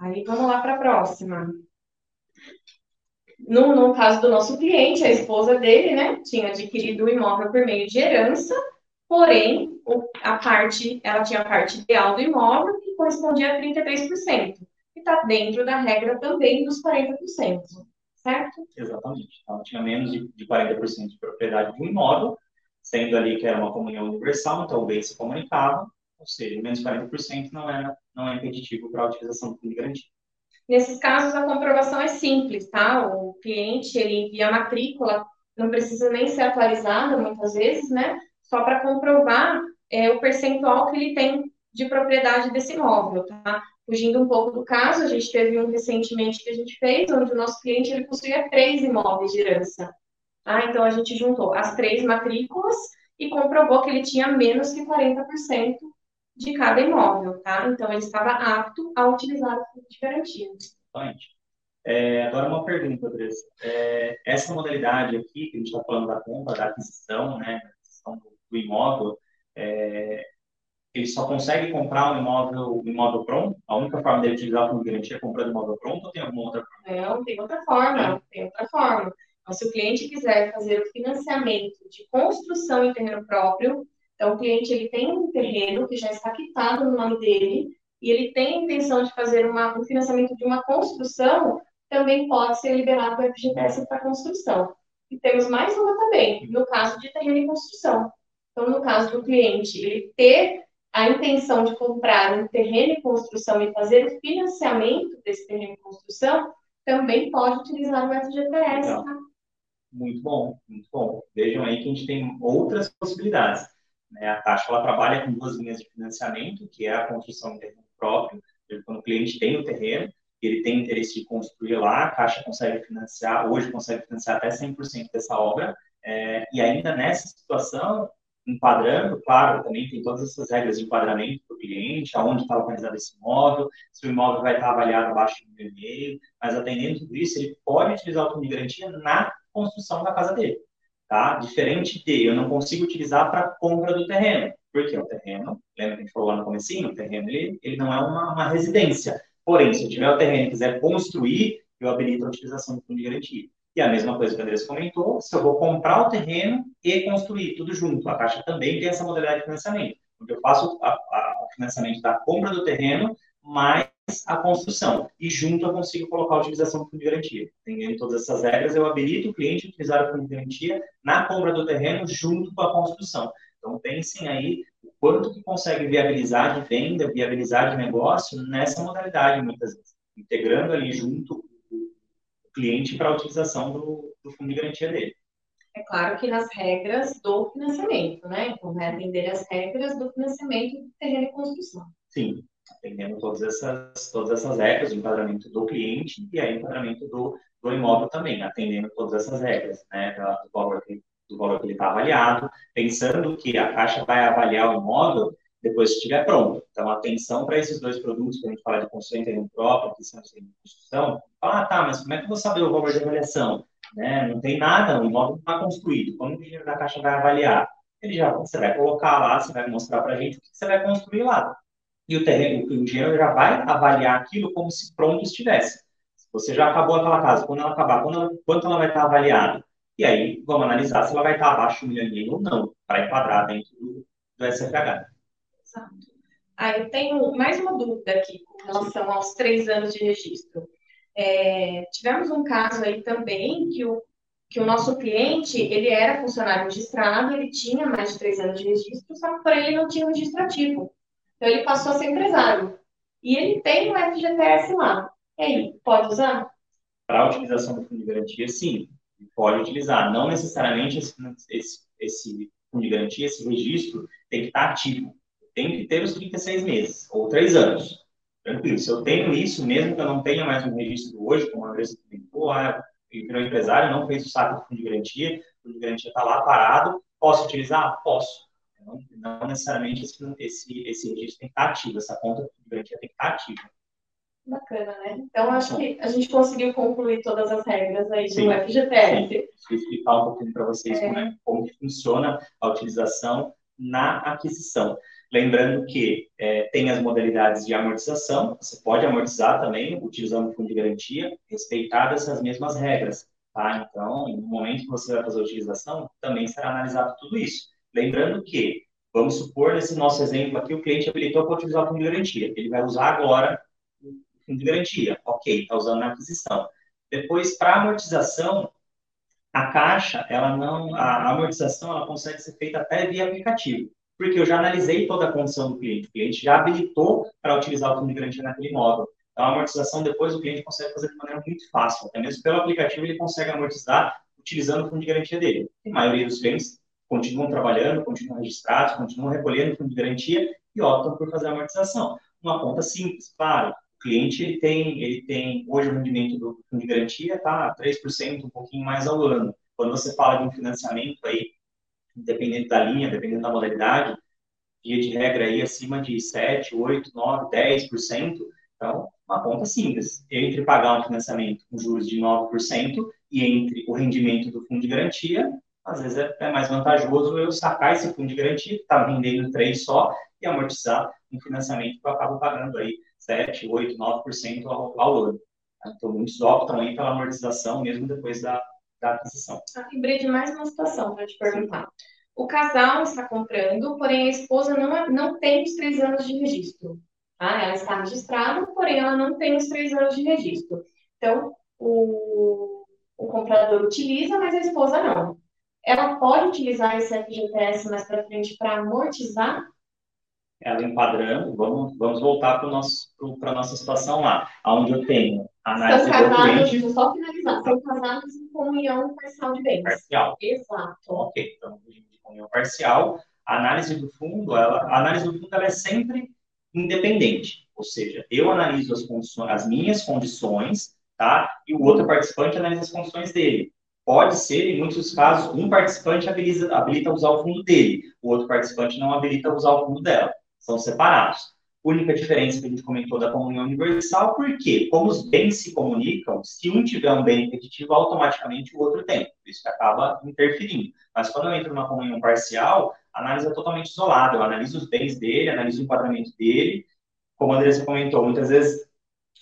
Aí, vamos lá para a próxima. No, no caso do nosso cliente, a esposa dele, né, tinha adquirido o imóvel por meio de herança, porém, a parte, ela tinha a parte ideal do imóvel, que correspondia a 33%, e está dentro da regra também dos 40%, certo? Exatamente. Então, tinha menos de, de 40% de propriedade do imóvel, sendo ali que era uma comunhão universal, então o bem se comunicava, ou seja, menos 40% não é, não é impeditivo para a utilização do fundo de garantia. Nesses casos, a comprovação é simples, tá? O cliente, ele envia a matrícula, não precisa nem ser atualizada, muitas vezes, né? Só para comprovar é, o percentual que ele tem de propriedade desse imóvel, tá? Fugindo um pouco do caso, a gente teve um recentemente que a gente fez, onde o nosso cliente, ele possuía três imóveis de herança. Tá? Então, a gente juntou as três matrículas e comprovou que ele tinha menos que 40% de cada imóvel, tá? Então, ele estava apto a utilizar o fundo de garantia. Exatamente. É, agora, uma pergunta, Andressa. É, essa modalidade aqui, que a gente está falando da compra, da aquisição, né, da aquisição do, do imóvel, é, ele só consegue comprar um imóvel, um imóvel pronto? A única forma dele utilizar o fundo de garantia é comprando imóvel pronto ou tem alguma outra forma? Não, tem outra forma, tem outra forma. Então, se o cliente quiser fazer o financiamento de construção em terreno próprio, então, o cliente ele tem um terreno que já está quitado no nome dele e ele tem a intenção de fazer uma, um financiamento de uma construção, também pode ser liberado o FGTS para construção. E temos mais uma também, no caso de terreno em construção. Então, no caso do cliente, ele ter a intenção de comprar um terreno em construção e fazer o financiamento desse terreno em construção, também pode utilizar o FGTS. Tá? Muito bom, muito bom. Vejam aí que a gente tem outras possibilidades. Né? A Caixa ela trabalha com duas linhas de financiamento, que é a construção de terreno próprio, quando o cliente tem o terreno, ele tem interesse de construir lá, a Caixa consegue financiar, hoje consegue financiar até 100% dessa obra, é, e ainda nessa situação, enquadrando, claro, também tem todas essas regras de enquadramento para o cliente, aonde está localizado esse imóvel, se o imóvel vai estar avaliado abaixo de um mas atendendo tudo isso, ele pode utilizar o fundo de garantia na construção da casa dele, tá? Diferente de eu não consigo utilizar para compra do terreno, porque o terreno, lembra que a gente falou lá no comecinho, o terreno ele, ele não é uma, uma residência, porém, se eu tiver o terreno e quiser construir, eu habilito a utilização do fundo de garantia. E a mesma coisa que o Andrés comentou, se eu vou comprar o terreno e construir tudo junto, a Caixa também tem essa modalidade de financiamento, onde eu faço o financiamento da compra do terreno mais a construção. E junto eu consigo colocar a utilização do fundo de garantia. Entendendo todas essas regras, eu habilito o cliente a utilizar o fundo de garantia na compra do terreno junto com a construção. Então, pensem aí o quanto que consegue viabilizar de venda, viabilizar de negócio nessa modalidade, muitas vezes. Integrando ali junto cliente para a utilização do, do, fundo de garantia dele. É claro que nas regras do financiamento, né? Então, vai atender as regras do financiamento do terreno de construção. Sim, atendendo todas essas, todas essas regras, o enquadramento do cliente e aí o enquadramento do, do imóvel também, atendendo todas essas regras, né? Do valor que, do valor que ele está avaliado, pensando que a Caixa vai avaliar o imóvel depois que estiver pronto. Então, atenção para esses dois produtos, quando a gente fala de construção em terreno próprio, aquisição de construção. Ah, tá, mas como é que eu vou saber o valor de avaliação? Né? Não tem nada, o imóvel está construído. Como o dinheiro da Caixa vai avaliar? Ele já, você vai colocar lá, você vai mostrar para a gente o que você vai construir lá. E o terreno, o dinheiro já vai avaliar aquilo como se pronto estivesse. Você já acabou aquela casa, quando ela acabar, quando ela, quanto ela vai estar avaliada? E aí, vamos analisar se ela vai estar abaixo de um milhão ou não, para enquadrar dentro do, do SFH. Exato. Ah, eu tenho mais uma dúvida aqui com relação aos três anos de registro. É, tivemos um caso aí também que o, que o nosso cliente, ele era funcionário registrado, ele tinha mais de três anos de registro, só que por ele não tinha registrativo. Então, ele passou a ser empresário. E ele tem um FGTS lá. E aí, pode usar? Para a utilização do fundo de garantia, sim, pode utilizar. Não necessariamente esse, esse, esse fundo de garantia, esse registro, tem que estar ativo tem que ter os 36 meses, ou 3 anos. Tranquilo. Se eu tenho isso, mesmo que eu não tenha mais um registro hoje, como a Andressa comentou, ah, virou empresário, não fez o saco de fundo de garantia, o fundo de garantia está lá parado, posso utilizar? Posso. Não, não necessariamente esse, esse, esse registro tem que estar ativo, essa conta de garantia tem que estar ativa. Bacana, né? Então, acho que a gente conseguiu concluir todas as regras aí sim, do FGTS. Sim. Vou explicar um pouquinho para vocês é. como, é, como funciona a utilização na aquisição. Lembrando que é, tem as modalidades de amortização, você pode amortizar também utilizando o fundo de garantia, respeitadas essas mesmas regras. Tá? Então, no momento que você vai fazer a utilização, também será analisado tudo isso. Lembrando que, vamos supor, nesse nosso exemplo aqui, o cliente habilitou para utilizar o fundo de garantia. Ele vai usar agora o fundo de garantia. Ok, está usando na aquisição. Depois, para amortização, a caixa, ela não, a amortização, ela consegue ser feita até via aplicativo porque eu já analisei toda a condição do cliente. O cliente já habilitou para utilizar o fundo de garantia naquele imóvel. Então, a amortização depois o cliente consegue fazer de maneira muito fácil. Até mesmo pelo aplicativo ele consegue amortizar utilizando o fundo de garantia dele. A maioria dos clientes continuam trabalhando, continuam registrados, continuam recolhendo o fundo de garantia e optam por fazer a amortização. Uma conta simples, claro. O cliente ele tem, ele tem hoje o rendimento do fundo de garantia tá 3%, um pouquinho mais ao ano. Quando você fala de um financiamento aí dependendo da linha, dependendo da modalidade, via de regra aí acima de 7, 8, 9, 10%. Então, uma conta simples. Entre pagar um financiamento com juros de 9% e entre o rendimento do fundo de garantia, às vezes é, é mais vantajoso eu sacar esse fundo de garantia, que está vendendo 3 só, e amortizar um financiamento que eu acabo pagando aí 7, 8, 9% ao, ao ano. Então, muitos optam aí pela amortização mesmo depois da, da aquisição. Ah, lembrei de mais uma situação para te perguntar. O casal está comprando, porém a esposa não, não tem os três anos de registro. Tá? Ela está registrada, porém ela não tem os três anos de registro. Então, o, o comprador utiliza, mas a esposa não. Ela pode utilizar esse FGTS mais para frente para amortizar ela enquadrando, vamos, vamos voltar para a nossa situação lá, onde eu tenho são casados, deixa eu só finalizar, são casados em comunhão parcial de bens. Parcial. Exato. Ok, então, de comunhão parcial, a análise do fundo, ela, a análise do fundo ela é sempre independente, ou seja, eu analiso as, condições, as minhas condições, tá? E o outro participante analisa as condições dele. pode ser, em muitos casos, um participante habilita, habilita usar o fundo dele, o outro participante não habilita usar o fundo dela. São separados. Única diferença que a gente comentou da comunhão universal, porque, como os bens se comunicam, se um tiver um bem repetitivo, automaticamente o outro tem. Isso que acaba interferindo. Mas quando eu entro numa comunhão parcial, a análise é totalmente isolada. Eu analiso os bens dele, analiso o enquadramento dele. Como a Andressa comentou, muitas vezes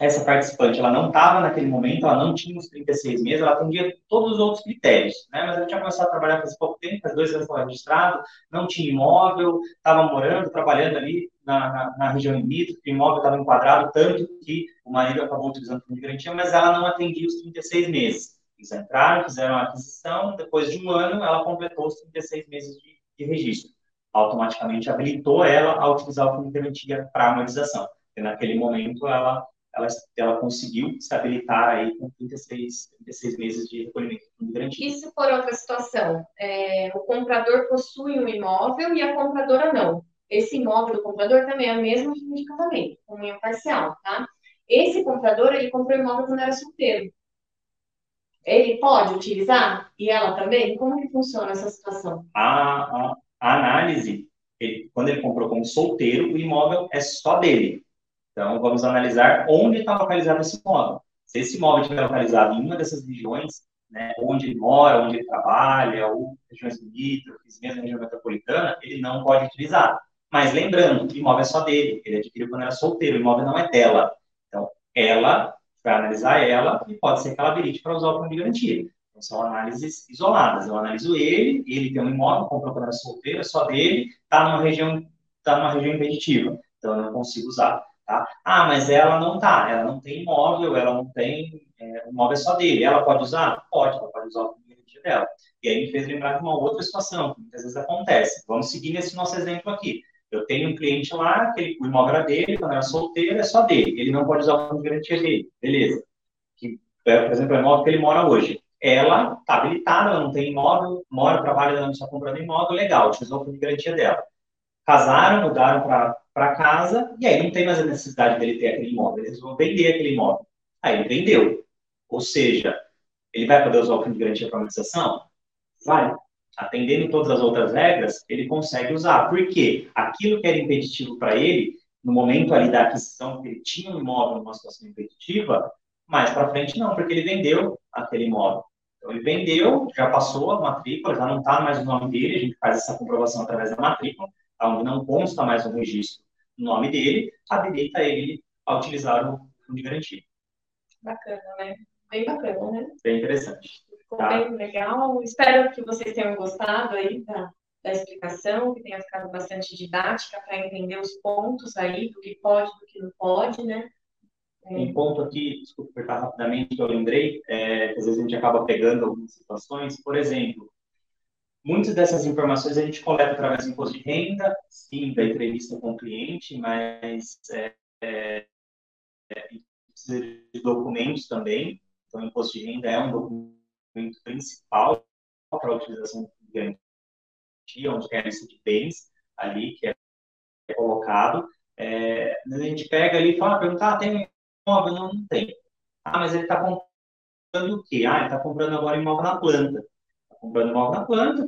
essa participante ela não estava naquele momento, ela não tinha os 36 meses, ela atendia todos os outros critérios, né? Mas ela tinha começado a trabalhar faz pouco tempo, faz dois anos estava registrado, não tinha imóvel, estava morando, trabalhando ali na, na, na região limítrofe, o imóvel estava enquadrado, tanto que o marido acabou utilizando o fundo de garantia, mas ela não atendia os 36 meses. Eles entraram, fizeram a aquisição, depois de um ano, ela completou os 36 meses de, de registro. Automaticamente habilitou ela a utilizar o fundo de garantia para amortização. E naquele momento, ela ela, ela conseguiu se habilitar aí com 36, 36 meses de recolhimento de garantia. E se for outra situação, é, o comprador possui um imóvel e a compradora não. Esse imóvel do comprador também é o mesmo de casamento, comunhão parcial, tá? Esse comprador, ele comprou imóvel quando era solteiro. Ele pode utilizar? E ela também? Como que funciona essa situação? A, a, a análise, ele, quando ele comprou como solteiro, o imóvel é só dele. Então, vamos analisar onde está localizado esse imóvel. Se esse imóvel estiver localizado em uma dessas regiões, né, onde ele mora, onde ele trabalha, ou regiões limítrofes, mesmo região metropolitana, ele não pode utilizar. Mas lembrando, o imóvel é só dele, ele adquiriu quando era solteiro, o imóvel não é dela. Então, ela vai analisar ela e pode ser que ela habilite para usar o fundo de garantia. Então, são análises isoladas. Eu analiso ele, ele tem um imóvel, comprou quando era solteiro, é só dele, está numa região, tá numa região impeditiva. Então, eu não consigo usar. Tá? Ah, mas ela não tá, ela não tem imóvel, ela não tem, é, o imóvel é só dele. Ela pode usar? Pode, ela pode usar o dia dela. E aí me fez lembrar de uma outra situação, que muitas vezes acontece. Vamos seguir nesse nosso exemplo aqui. Eu tenho um cliente lá, que ele, o imóvel era dele, quando era solteiro, é só dele. Ele não pode usar o fundo de garantia dele. Beleza. Que, é, por exemplo, é o imóvel que ele mora hoje. Ela está habilitada, ela não tem imóvel, mora, trabalha, ela não está comprando imóvel, legal, utilizou o fundo de garantia dela. Casaram, mudaram para casa, e aí não tem mais a necessidade dele ter aquele imóvel, eles vão vender aquele imóvel. Aí ele vendeu. Ou seja, ele vai poder usar o fundo de garantia para amortização? Vai. Atendendo todas as outras regras, ele consegue usar. Por quê? Aquilo que era impeditivo para ele, no momento ali da aquisição, que ele tinha um imóvel numa situação impeditiva, mais para frente não, porque ele vendeu aquele imóvel. Então, ele vendeu, já passou a matrícula, já não está mais o nome dele, a gente faz essa comprovação através da matrícula, onde não consta mais o registro no nome dele, habilita ele a utilizar o fundo de garantia. Bacana, né? Bem bacana, né? Bem interessante. Ficou tá? bem legal. Espero que vocês tenham gostado aí da, da explicação, que tenha ficado bastante didática para entender os pontos aí do que pode do que não pode, né? É. Um ponto aqui, desculpa cortar rapidamente, que eu lembrei, é, que às vezes a gente acaba pegando algumas situações, por exemplo, Muitas dessas informações a gente coleta através do imposto de renda, sim, da entrevista com o cliente, mas é, é, precisa de documentos também. Então, o imposto de renda é um documento principal para a utilização de garantia, onde tem a lista de bens ali que é colocado. É, a gente pega ali e fala, pergunta, ah, tem imóvel? Não, não tem. Ah, mas ele está comprando o quê? Ah, ele está comprando agora imóvel na planta comprando imóvel na planta.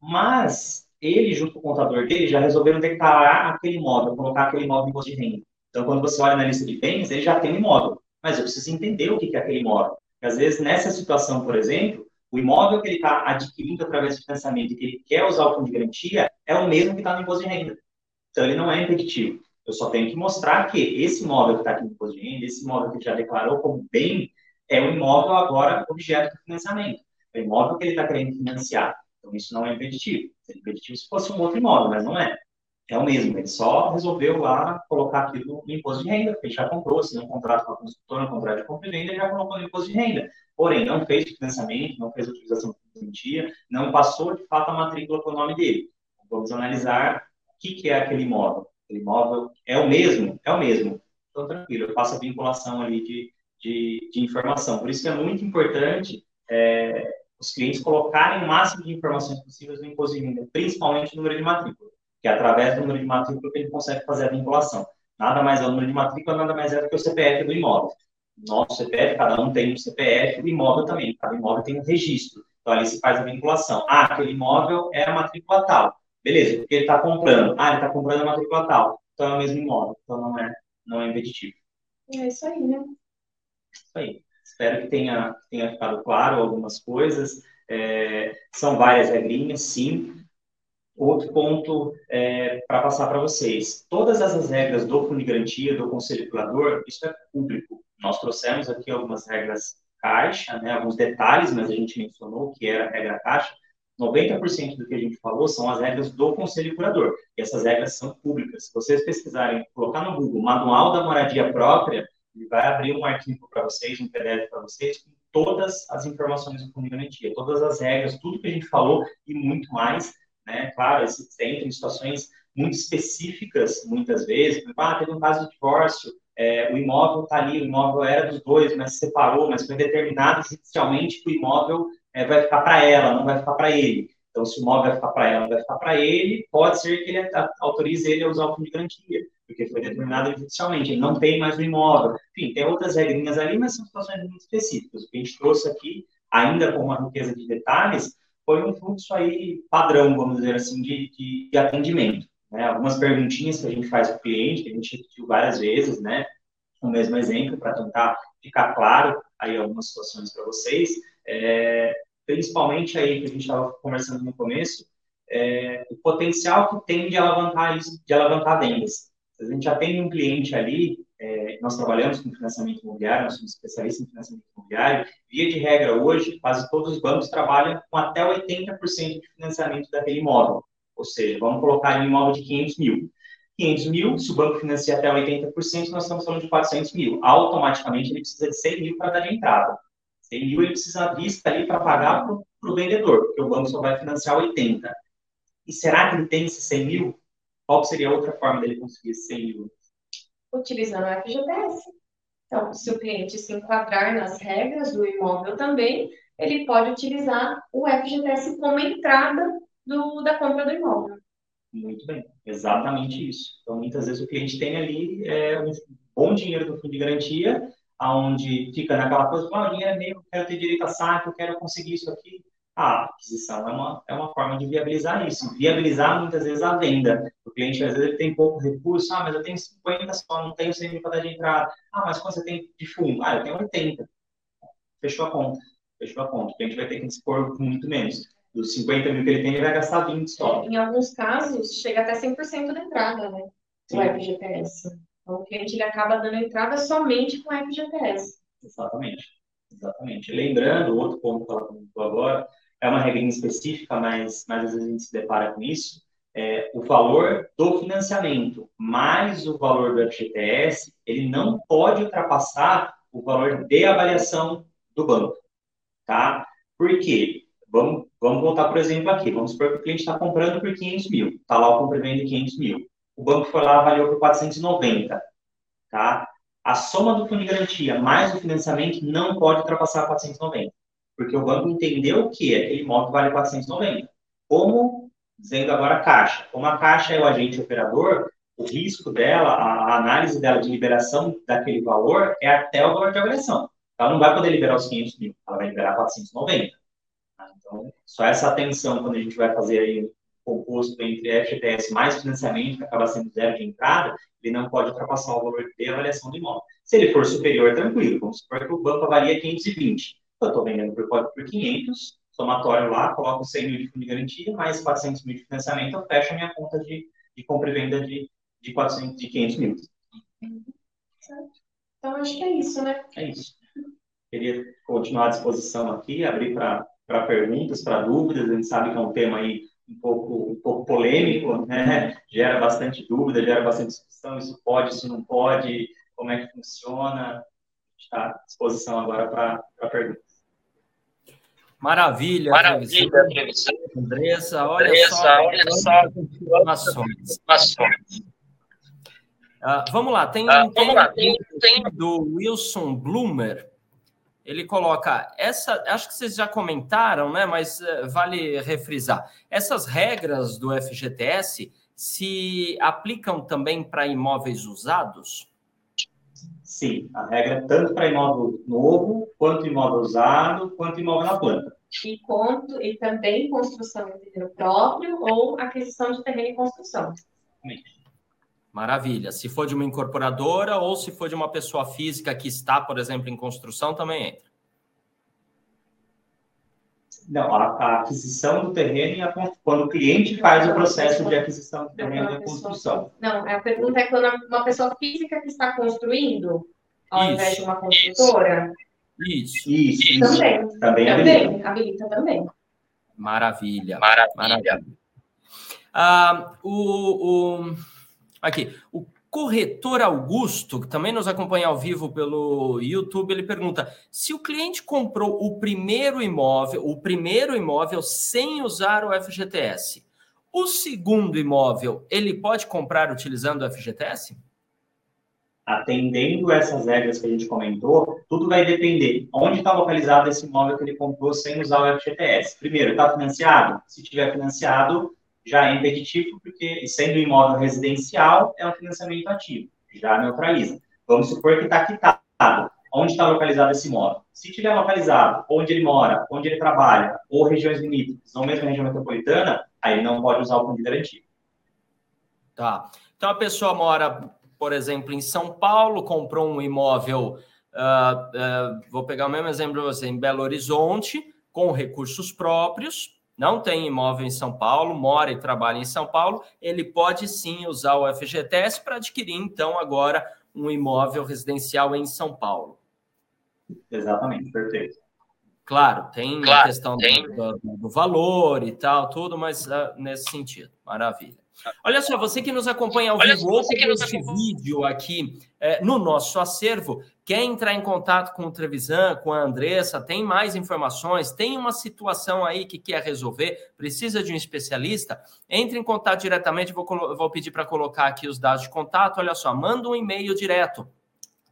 Mas ele, junto com o contador dele, já resolveram declarar aquele imóvel, colocar aquele imóvel em imposto de renda. Então, quando você olha na lista de bens, ele já tem um imóvel. Mas eu preciso entender o que é aquele imóvel. Porque, às vezes, nessa situação, por exemplo, o imóvel que ele está adquirindo através de financiamento e que ele quer usar o fundo de garantia é o mesmo que está no imposto de renda. Então, ele não é impeditivo. Eu só tenho que mostrar que esse imóvel que está aqui no imposto de renda, esse imóvel que já declarou como bem, é o imóvel agora objeto do financiamento o imóvel que ele está querendo financiar. Então, isso não é impeditivo. Seria impeditivo se fosse um outro imóvel, mas não é. É o mesmo, ele só resolveu lá colocar aquilo no imposto de renda, porque ele já comprou, se um contrato com a construtora, um contrato de compra e venda, ele já colocou no imposto de renda. Porém, não fez o financiamento, não fez a utilização de garantia, não passou, de fato, a matrícula para o nome dele. Vamos analisar o que, que é aquele imóvel. Aquele imóvel é o mesmo? É o mesmo. Então, tranquilo, eu faço a vinculação ali de, de, de informação. Por isso que é muito importante é, os clientes colocarem o máximo de informações possíveis no imposto de renda, principalmente o número de matrícula, que é através do número de matrícula que ele consegue fazer a vinculação. Nada mais é o número de matrícula, nada mais é do que o CPF do imóvel. Nosso CPF, cada um tem um CPF, o imóvel também, cada imóvel tem um registro. Então, ali se faz a vinculação. Ah, aquele imóvel é a matrícula tal. Beleza, porque ele está comprando. Ah, ele está comprando a matrícula tal. Então, é o mesmo imóvel. Então, não é, não é impeditivo. É isso aí, né? Isso aí. Espero que tenha, tenha ficado claro algumas coisas. É, são várias regrinhas, sim. Outro ponto é, para passar para vocês. Todas essas regras do Fundo de Garantia, do Conselho Regulador, isso é público. Nós trouxemos aqui algumas regras caixa, né, alguns detalhes, mas a gente mencionou que era a regra caixa. 90% do que a gente falou são as regras do Conselho Curador, e essas regras são públicas. Se vocês pesquisarem, colocar no Google Manual da Moradia Própria, ele vai abrir um arquivo para vocês, um PDF para vocês, com todas as informações do Fundo de Garantia, todas as regras, tudo que a gente falou e muito mais né? Claro, em situações muito específicas, muitas vezes, ah, teve um caso de divórcio, é, o imóvel está ali, o imóvel era dos dois, mas se separou, mas foi determinado judicialmente que o imóvel é, vai ficar para ela, não vai ficar para ele. Então, se o imóvel vai ficar para ela, vai ficar para ele, pode ser que ele autorize ele a usar o fundo de garantia, porque foi determinado judicialmente, ele não tem mais o imóvel. Enfim, tem outras regrinhas ali, mas são situações muito específicas. O que a gente trouxe aqui, ainda com uma riqueza de detalhes, foi um fluxo aí padrão, vamos dizer assim, de, de, de atendimento. Né? Algumas perguntinhas que a gente faz para o cliente, que a gente repetiu várias vezes, né? O mesmo exemplo para tentar ficar claro aí algumas situações para vocês. É, principalmente aí que a gente estava conversando no começo, é, o potencial que tem de alavancar isso, de alavancar vendas. A gente já tem um cliente ali é, nós trabalhamos com financiamento imobiliário, nós somos especialistas em financiamento imobiliário. Via de regra, hoje, quase todos os bancos trabalham com até 80% de financiamento daquele imóvel. Ou seja, vamos colocar um imóvel de 500 mil. 500 mil, se o banco financia até 80%, nós estamos falando de 400 mil. Automaticamente, ele precisa de 100 mil para dar de entrada. 100 mil, ele precisa vista ali para pagar para o vendedor, porque o banco só vai financiar 80. E será que ele tem esses 100 mil? Qual seria a outra forma dele conseguir esses 100 mil? utilizando o FGTS. Então, se o cliente se enquadrar nas regras do imóvel também, ele pode utilizar o FGTS como entrada do, da compra do imóvel. Muito bem, exatamente isso. Então, muitas vezes o cliente tem ali é, um bom dinheiro do fundo de garantia, aonde fica naquela coisa, ah, o dinheiro é meu, eu quero ter direito a saque, eu quero conseguir isso aqui a aquisição é uma, é uma forma de viabilizar isso, viabilizar muitas vezes a venda. O cliente, às vezes, ele tem pouco recurso, ah, mas eu tenho 50 só, não tenho 100 mil para dar de entrada. Ah, mas quando você tem de fundo? Ah, eu tenho 80. Fechou a conta. Fechou a conta. O cliente vai ter que dispor muito menos. Dos 50 mil que ele tem, ele vai gastar 20 só. Em alguns casos, chega até 100% da entrada, né? Do FGTS. Então, o cliente ele acaba dando entrada somente com FGTS. Exatamente. Exatamente. Lembrando, outro ponto que ela comentou agora, é uma regra específica, mas, mas às vezes a gente se depara com isso, é, o valor do financiamento mais o valor do FGTS, ele não pode ultrapassar o valor de avaliação do banco, tá? Por quê? Vamos, vamos voltar, por exemplo, aqui. Vamos supor que o cliente está comprando por 500 mil. Está lá o compra de 500 mil. O banco foi lá avaliou por 490, tá? A soma do fundo de garantia mais o financiamento não pode ultrapassar 490 porque o banco entendeu que aquele imóvel vale 490. Como, dizendo agora a Caixa, como a Caixa é o agente operador, o risco dela, a análise dela de liberação daquele valor é até o valor de avaliação. Ela não vai poder liberar os 500 mil, ela vai liberar 490. Então, só essa atenção quando a gente vai fazer aí composto entre FGTS mais financiamento, que acaba sendo zero de entrada, ele não pode ultrapassar o valor de avaliação do imóvel. Se ele for superior, tranquilo. Vamos supor que o banco avalia 520 eu estou vendendo por por 500, somatório lá, coloco 100 mil de fundo de garantia, mais 400 mil de financiamento, eu fecho a minha conta de, de compra e venda de, de, 400, de 500 mil. Certo. Então, acho que é isso, né? É isso. Queria continuar à disposição aqui, abrir para perguntas, para dúvidas. A gente sabe que é um tema aí um pouco, um pouco polêmico, né? Gera bastante dúvida, gera bastante discussão. Isso pode, isso não pode, como é que funciona. Está à disposição agora para perguntas. Maravilha, Maravilha, professor. Andressa, olha Andressa, só, olha só informações. Uh, vamos lá, tem, uh, tem, lá. tem, tem do Wilson Bloomer. Ele coloca essa, acho que vocês já comentaram, né? Mas uh, vale refrisar. Essas regras do FGTS se aplicam também para imóveis usados? Sim, a regra é tanto para imóvel novo, quanto imóvel usado, quanto imóvel na planta. e, conto, e também construção de terreno próprio ou aquisição de terreno e construção. Maravilha. Se for de uma incorporadora ou se for de uma pessoa física que está, por exemplo, em construção, também entra. Não, a, a aquisição do terreno e a, quando o cliente faz o processo de aquisição do terreno e construção. Não, a pergunta é quando uma pessoa física que está construindo, ao isso, invés de uma construtora. Isso. Isso. isso. Também. Também, habilita. habilita também. Maravilha. Maravilha. Maravilha. Ah, o, o, aqui, o corretor Augusto, que também nos acompanha ao vivo pelo YouTube, ele pergunta: se o cliente comprou o primeiro imóvel, o primeiro imóvel sem usar o FGTS, o segundo imóvel ele pode comprar utilizando o FGTS? Atendendo essas regras que a gente comentou, tudo vai depender onde está localizado esse imóvel que ele comprou sem usar o FGTS. Primeiro, está financiado? Se tiver financiado, já é impeditivo, porque sendo imóvel residencial, é um financiamento ativo, já neutraliza. Vamos supor que está quitado. Onde está localizado esse imóvel? Se tiver localizado onde ele mora, onde ele trabalha, ou regiões limítrofes, ou mesmo região metropolitana, aí ele não pode usar o fundo de garantia. Tá. Então a pessoa mora, por exemplo, em São Paulo, comprou um imóvel, uh, uh, vou pegar o mesmo exemplo você, em Belo Horizonte, com recursos próprios, não tem imóvel em São Paulo, mora e trabalha em São Paulo, ele pode sim usar o FGTS para adquirir, então, agora um imóvel residencial em São Paulo. Exatamente, perfeito. Claro, tem claro, a questão tem. Do, do, valor e tal, tudo, mas uh, nesse sentido. Maravilha. Olha só, você que nos acompanha ao Olha vivo ou que esse vídeo aqui é, no nosso acervo, quer entrar em contato com o Trevisan, com a Andressa, tem mais informações, tem uma situação aí que quer resolver, precisa de um especialista, entre em contato diretamente, vou, vou pedir para colocar aqui os dados de contato, olha só, manda um e-mail direto,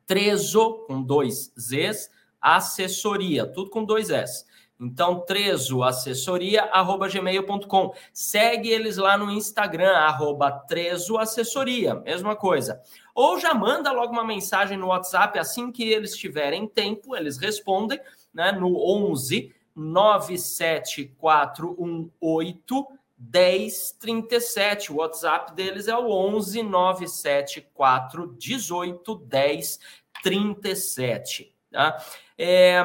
trezo, com dois Zs, assessoria, tudo com dois S então, trezoassessoria.gmail.com. Segue eles lá no Instagram, arroba trezoassessoria, mesma coisa. Ou já manda logo uma mensagem no WhatsApp, assim que eles tiverem tempo, eles respondem, né, no 11 97418 1037. O WhatsApp deles é o 11 974 18 1037. Tá? É,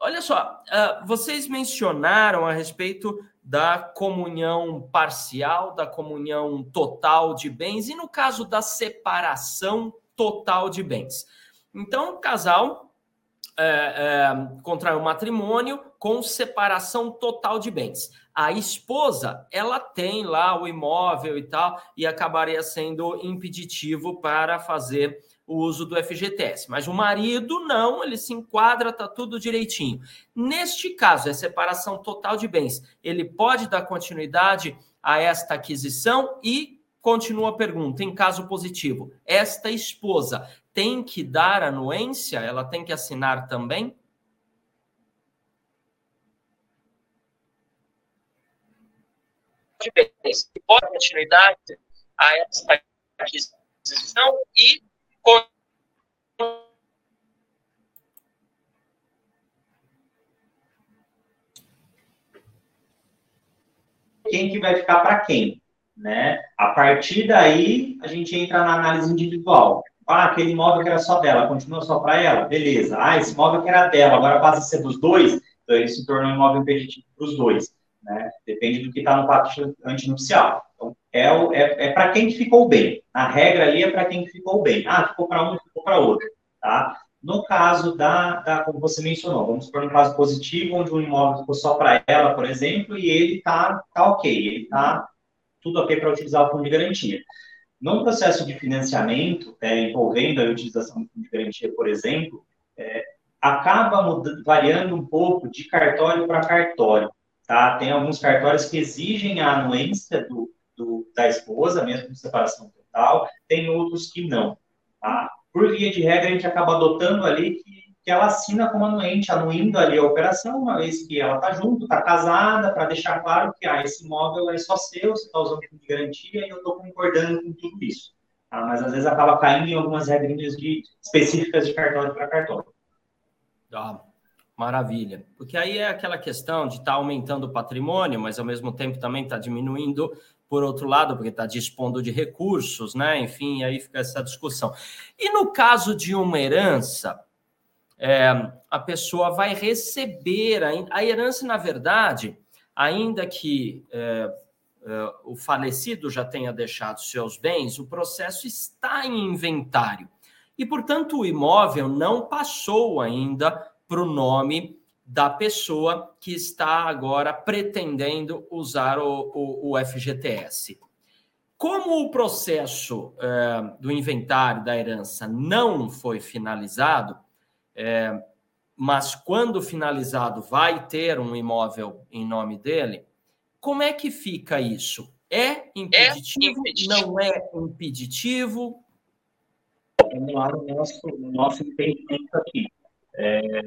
olha só, uh, vocês mencionaram a respeito da comunhão parcial, da comunhão total de bens e no caso da separação total de bens. Então, o casal é, é, contrai um matrimônio com separação total de bens. A esposa, ela tem lá o imóvel e tal, e acabaria sendo impeditivo para fazer o uso do FGTS. Mas o marido não, ele se enquadra, tá tudo direitinho. Neste caso, é separação total de bens. Ele pode dar continuidade a esta aquisição e continua a pergunta, em caso positivo, esta esposa tem que dar anuência? Ela tem que assinar também? de bens. Pode continuidade a esta aquisição e quem que vai ficar para quem, né? A partir daí, a gente entra na análise individual. Ah, aquele imóvel que era só dela, continua só para ela? Beleza. Ah, esse imóvel que era dela, agora passa a ser dos dois, então ele se tornou um imóvel impeditivo para os dois. Né? Depende do que está no pacto antinupcial. Então, é, é, é para quem ficou bem. A regra ali é para quem ficou bem. Ah, ficou para um, ficou para outro. Tá? No caso da, da, como você mencionou, vamos supor um caso positivo, onde um imóvel ficou só para ela, por exemplo, e ele está tá ok, ele está tudo ok para utilizar o fundo de garantia. Num processo de financiamento, é, envolvendo a utilização do fundo de garantia, por exemplo, é, acaba mudando, variando um pouco de cartório para cartório. Tá? Tem alguns cartórios que exigem a anuência do, do, da esposa, mesmo com separação total, tem outros que não. Tá? Por via de regra, a gente acaba adotando ali que, que ela assina como anuente, anuindo ali a operação, uma vez que ela está junto, está casada, para deixar claro que ah, esse imóvel é só seu, você está usando como garantia e eu estou concordando com tudo isso. Tá? Mas às vezes acaba caindo em algumas regrinhas de, específicas de cartório para cartório. Ah, Maravilha. Porque aí é aquela questão de estar tá aumentando o patrimônio, mas ao mesmo tempo também está diminuindo por outro lado, porque está dispondo de recursos, né? Enfim, aí fica essa discussão. E no caso de uma herança, é, a pessoa vai receber a, a, herança, na verdade, ainda que é, é, o falecido já tenha deixado seus bens, o processo está em inventário. E, portanto, o imóvel não passou ainda para o nome da pessoa que está agora pretendendo usar o, o, o FGTS. Como o processo é, do inventário da herança não foi finalizado, é, mas quando finalizado vai ter um imóvel em nome dele, como é que fica isso? É impeditivo? É impeditivo. Não é impeditivo? Vamos lá no nosso, no nosso entendimento aqui. É,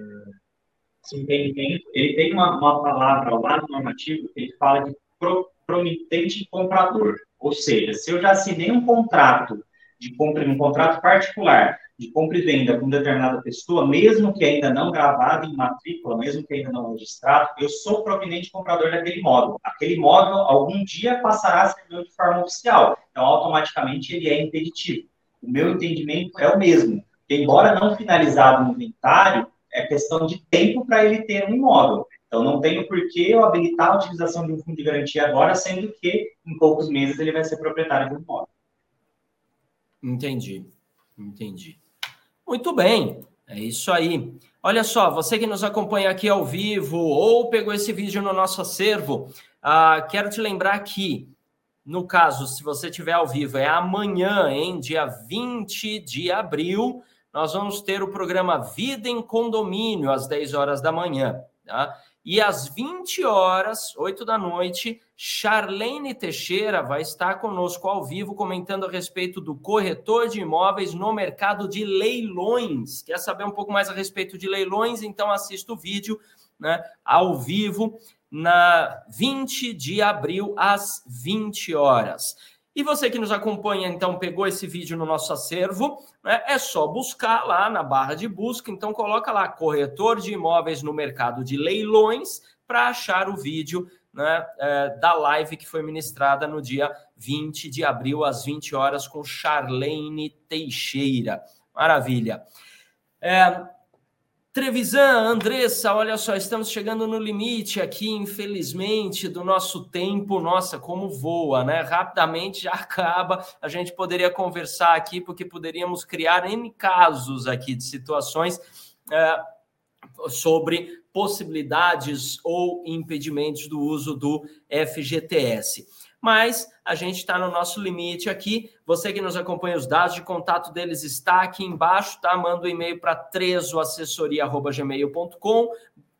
entendimento, ele tem uma, uma palavra lá no normativo que ele fala de pro, promitente comprador. Ou seja, se eu já assinei um contrato de compra, um contrato particular de compra e venda com determinada pessoa, mesmo que ainda não gravado em matrícula, mesmo que ainda não registrado, eu sou proveniente comprador daquele imóvel. Aquele imóvel, algum dia, passará a ser de forma oficial. Então, automaticamente, ele é impeditivo. O meu entendimento é o mesmo. Embora não finalizado no inventário, é questão de tempo para ele ter um imóvel. Então, não tenho por que eu habilitar a utilização de um fundo de garantia agora, sendo que em poucos meses ele vai ser proprietário um imóvel. Entendi, entendi. Muito bem, é isso aí. Olha só, você que nos acompanha aqui ao vivo ou pegou esse vídeo no nosso acervo, uh, quero te lembrar que, no caso, se você estiver ao vivo, é amanhã, em dia 20 de abril, nós vamos ter o programa Vida em Condomínio, às 10 horas da manhã. Tá? E às 20 horas, 8 da noite, Charlene Teixeira vai estar conosco ao vivo comentando a respeito do corretor de imóveis no mercado de leilões. Quer saber um pouco mais a respeito de leilões? Então assista o vídeo né, ao vivo na 20 de abril às 20 horas. E você que nos acompanha, então, pegou esse vídeo no nosso acervo, né? é só buscar lá na barra de busca. Então, coloca lá corretor de imóveis no mercado de leilões para achar o vídeo né, é, da live que foi ministrada no dia 20 de abril, às 20 horas, com Charlene Teixeira. Maravilha. É, Trevisan, Andressa, olha só, estamos chegando no limite aqui, infelizmente, do nosso tempo. Nossa, como voa, né? Rapidamente já *laughs* acaba. A gente poderia conversar aqui, porque poderíamos criar N casos aqui de situações é, sobre possibilidades ou impedimentos do uso do FGTS mas a gente está no nosso limite aqui. Você que nos acompanha, os dados de contato deles está aqui embaixo, tá? Manda um e-mail para trezoassessoria.gmail.com,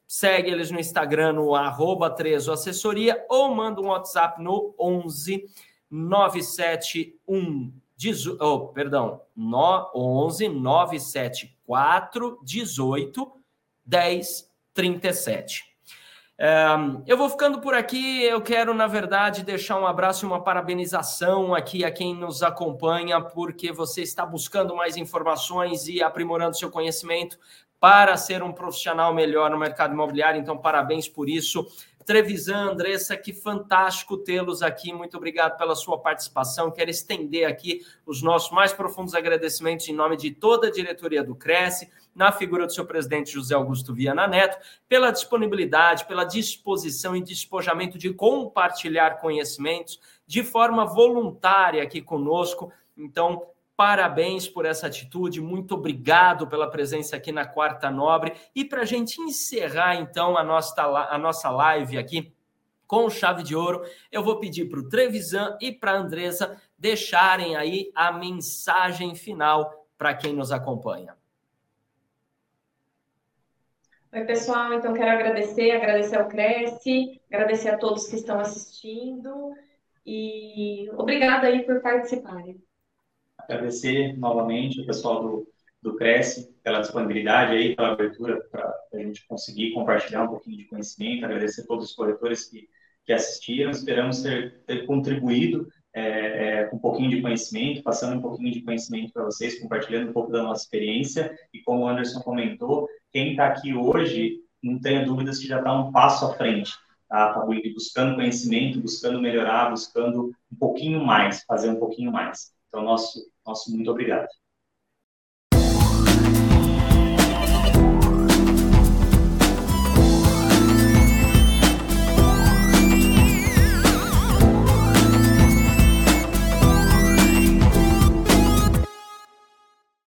segue eles no Instagram no arroba trezoassessoria ou manda um WhatsApp no 11 971 oh, perdão, no 11 974 18 10 37 eu vou ficando por aqui. Eu quero, na verdade, deixar um abraço e uma parabenização aqui a quem nos acompanha, porque você está buscando mais informações e aprimorando seu conhecimento para ser um profissional melhor no mercado imobiliário. Então, parabéns por isso. Trevisan, Andressa, que fantástico tê-los aqui. Muito obrigado pela sua participação. Quero estender aqui os nossos mais profundos agradecimentos em nome de toda a diretoria do Cresce na figura do seu presidente José Augusto Viana Neto, pela disponibilidade, pela disposição e despojamento de compartilhar conhecimentos de forma voluntária aqui conosco. Então, parabéns por essa atitude, muito obrigado pela presença aqui na Quarta Nobre. E para a gente encerrar, então, a nossa, a nossa live aqui com chave de ouro, eu vou pedir para o Trevisan e para a Andresa deixarem aí a mensagem final para quem nos acompanha. Oi, pessoal. Então, quero agradecer, agradecer ao Cresce, agradecer a todos que estão assistindo e obrigada aí por participarem. Agradecer novamente o pessoal do, do Cresce pela disponibilidade aí, pela abertura para a gente conseguir compartilhar um pouquinho de conhecimento, agradecer a todos os corretores que, que assistiram, esperamos ter, ter contribuído é, é, com um pouquinho de conhecimento, passando um pouquinho de conhecimento para vocês, compartilhando um pouco da nossa experiência, e como o Anderson comentou, quem está aqui hoje não tenha dúvidas que já está um passo à frente, tá? Tá buscando conhecimento, buscando melhorar, buscando um pouquinho mais, fazer um pouquinho mais. Então, nosso, nosso muito obrigado.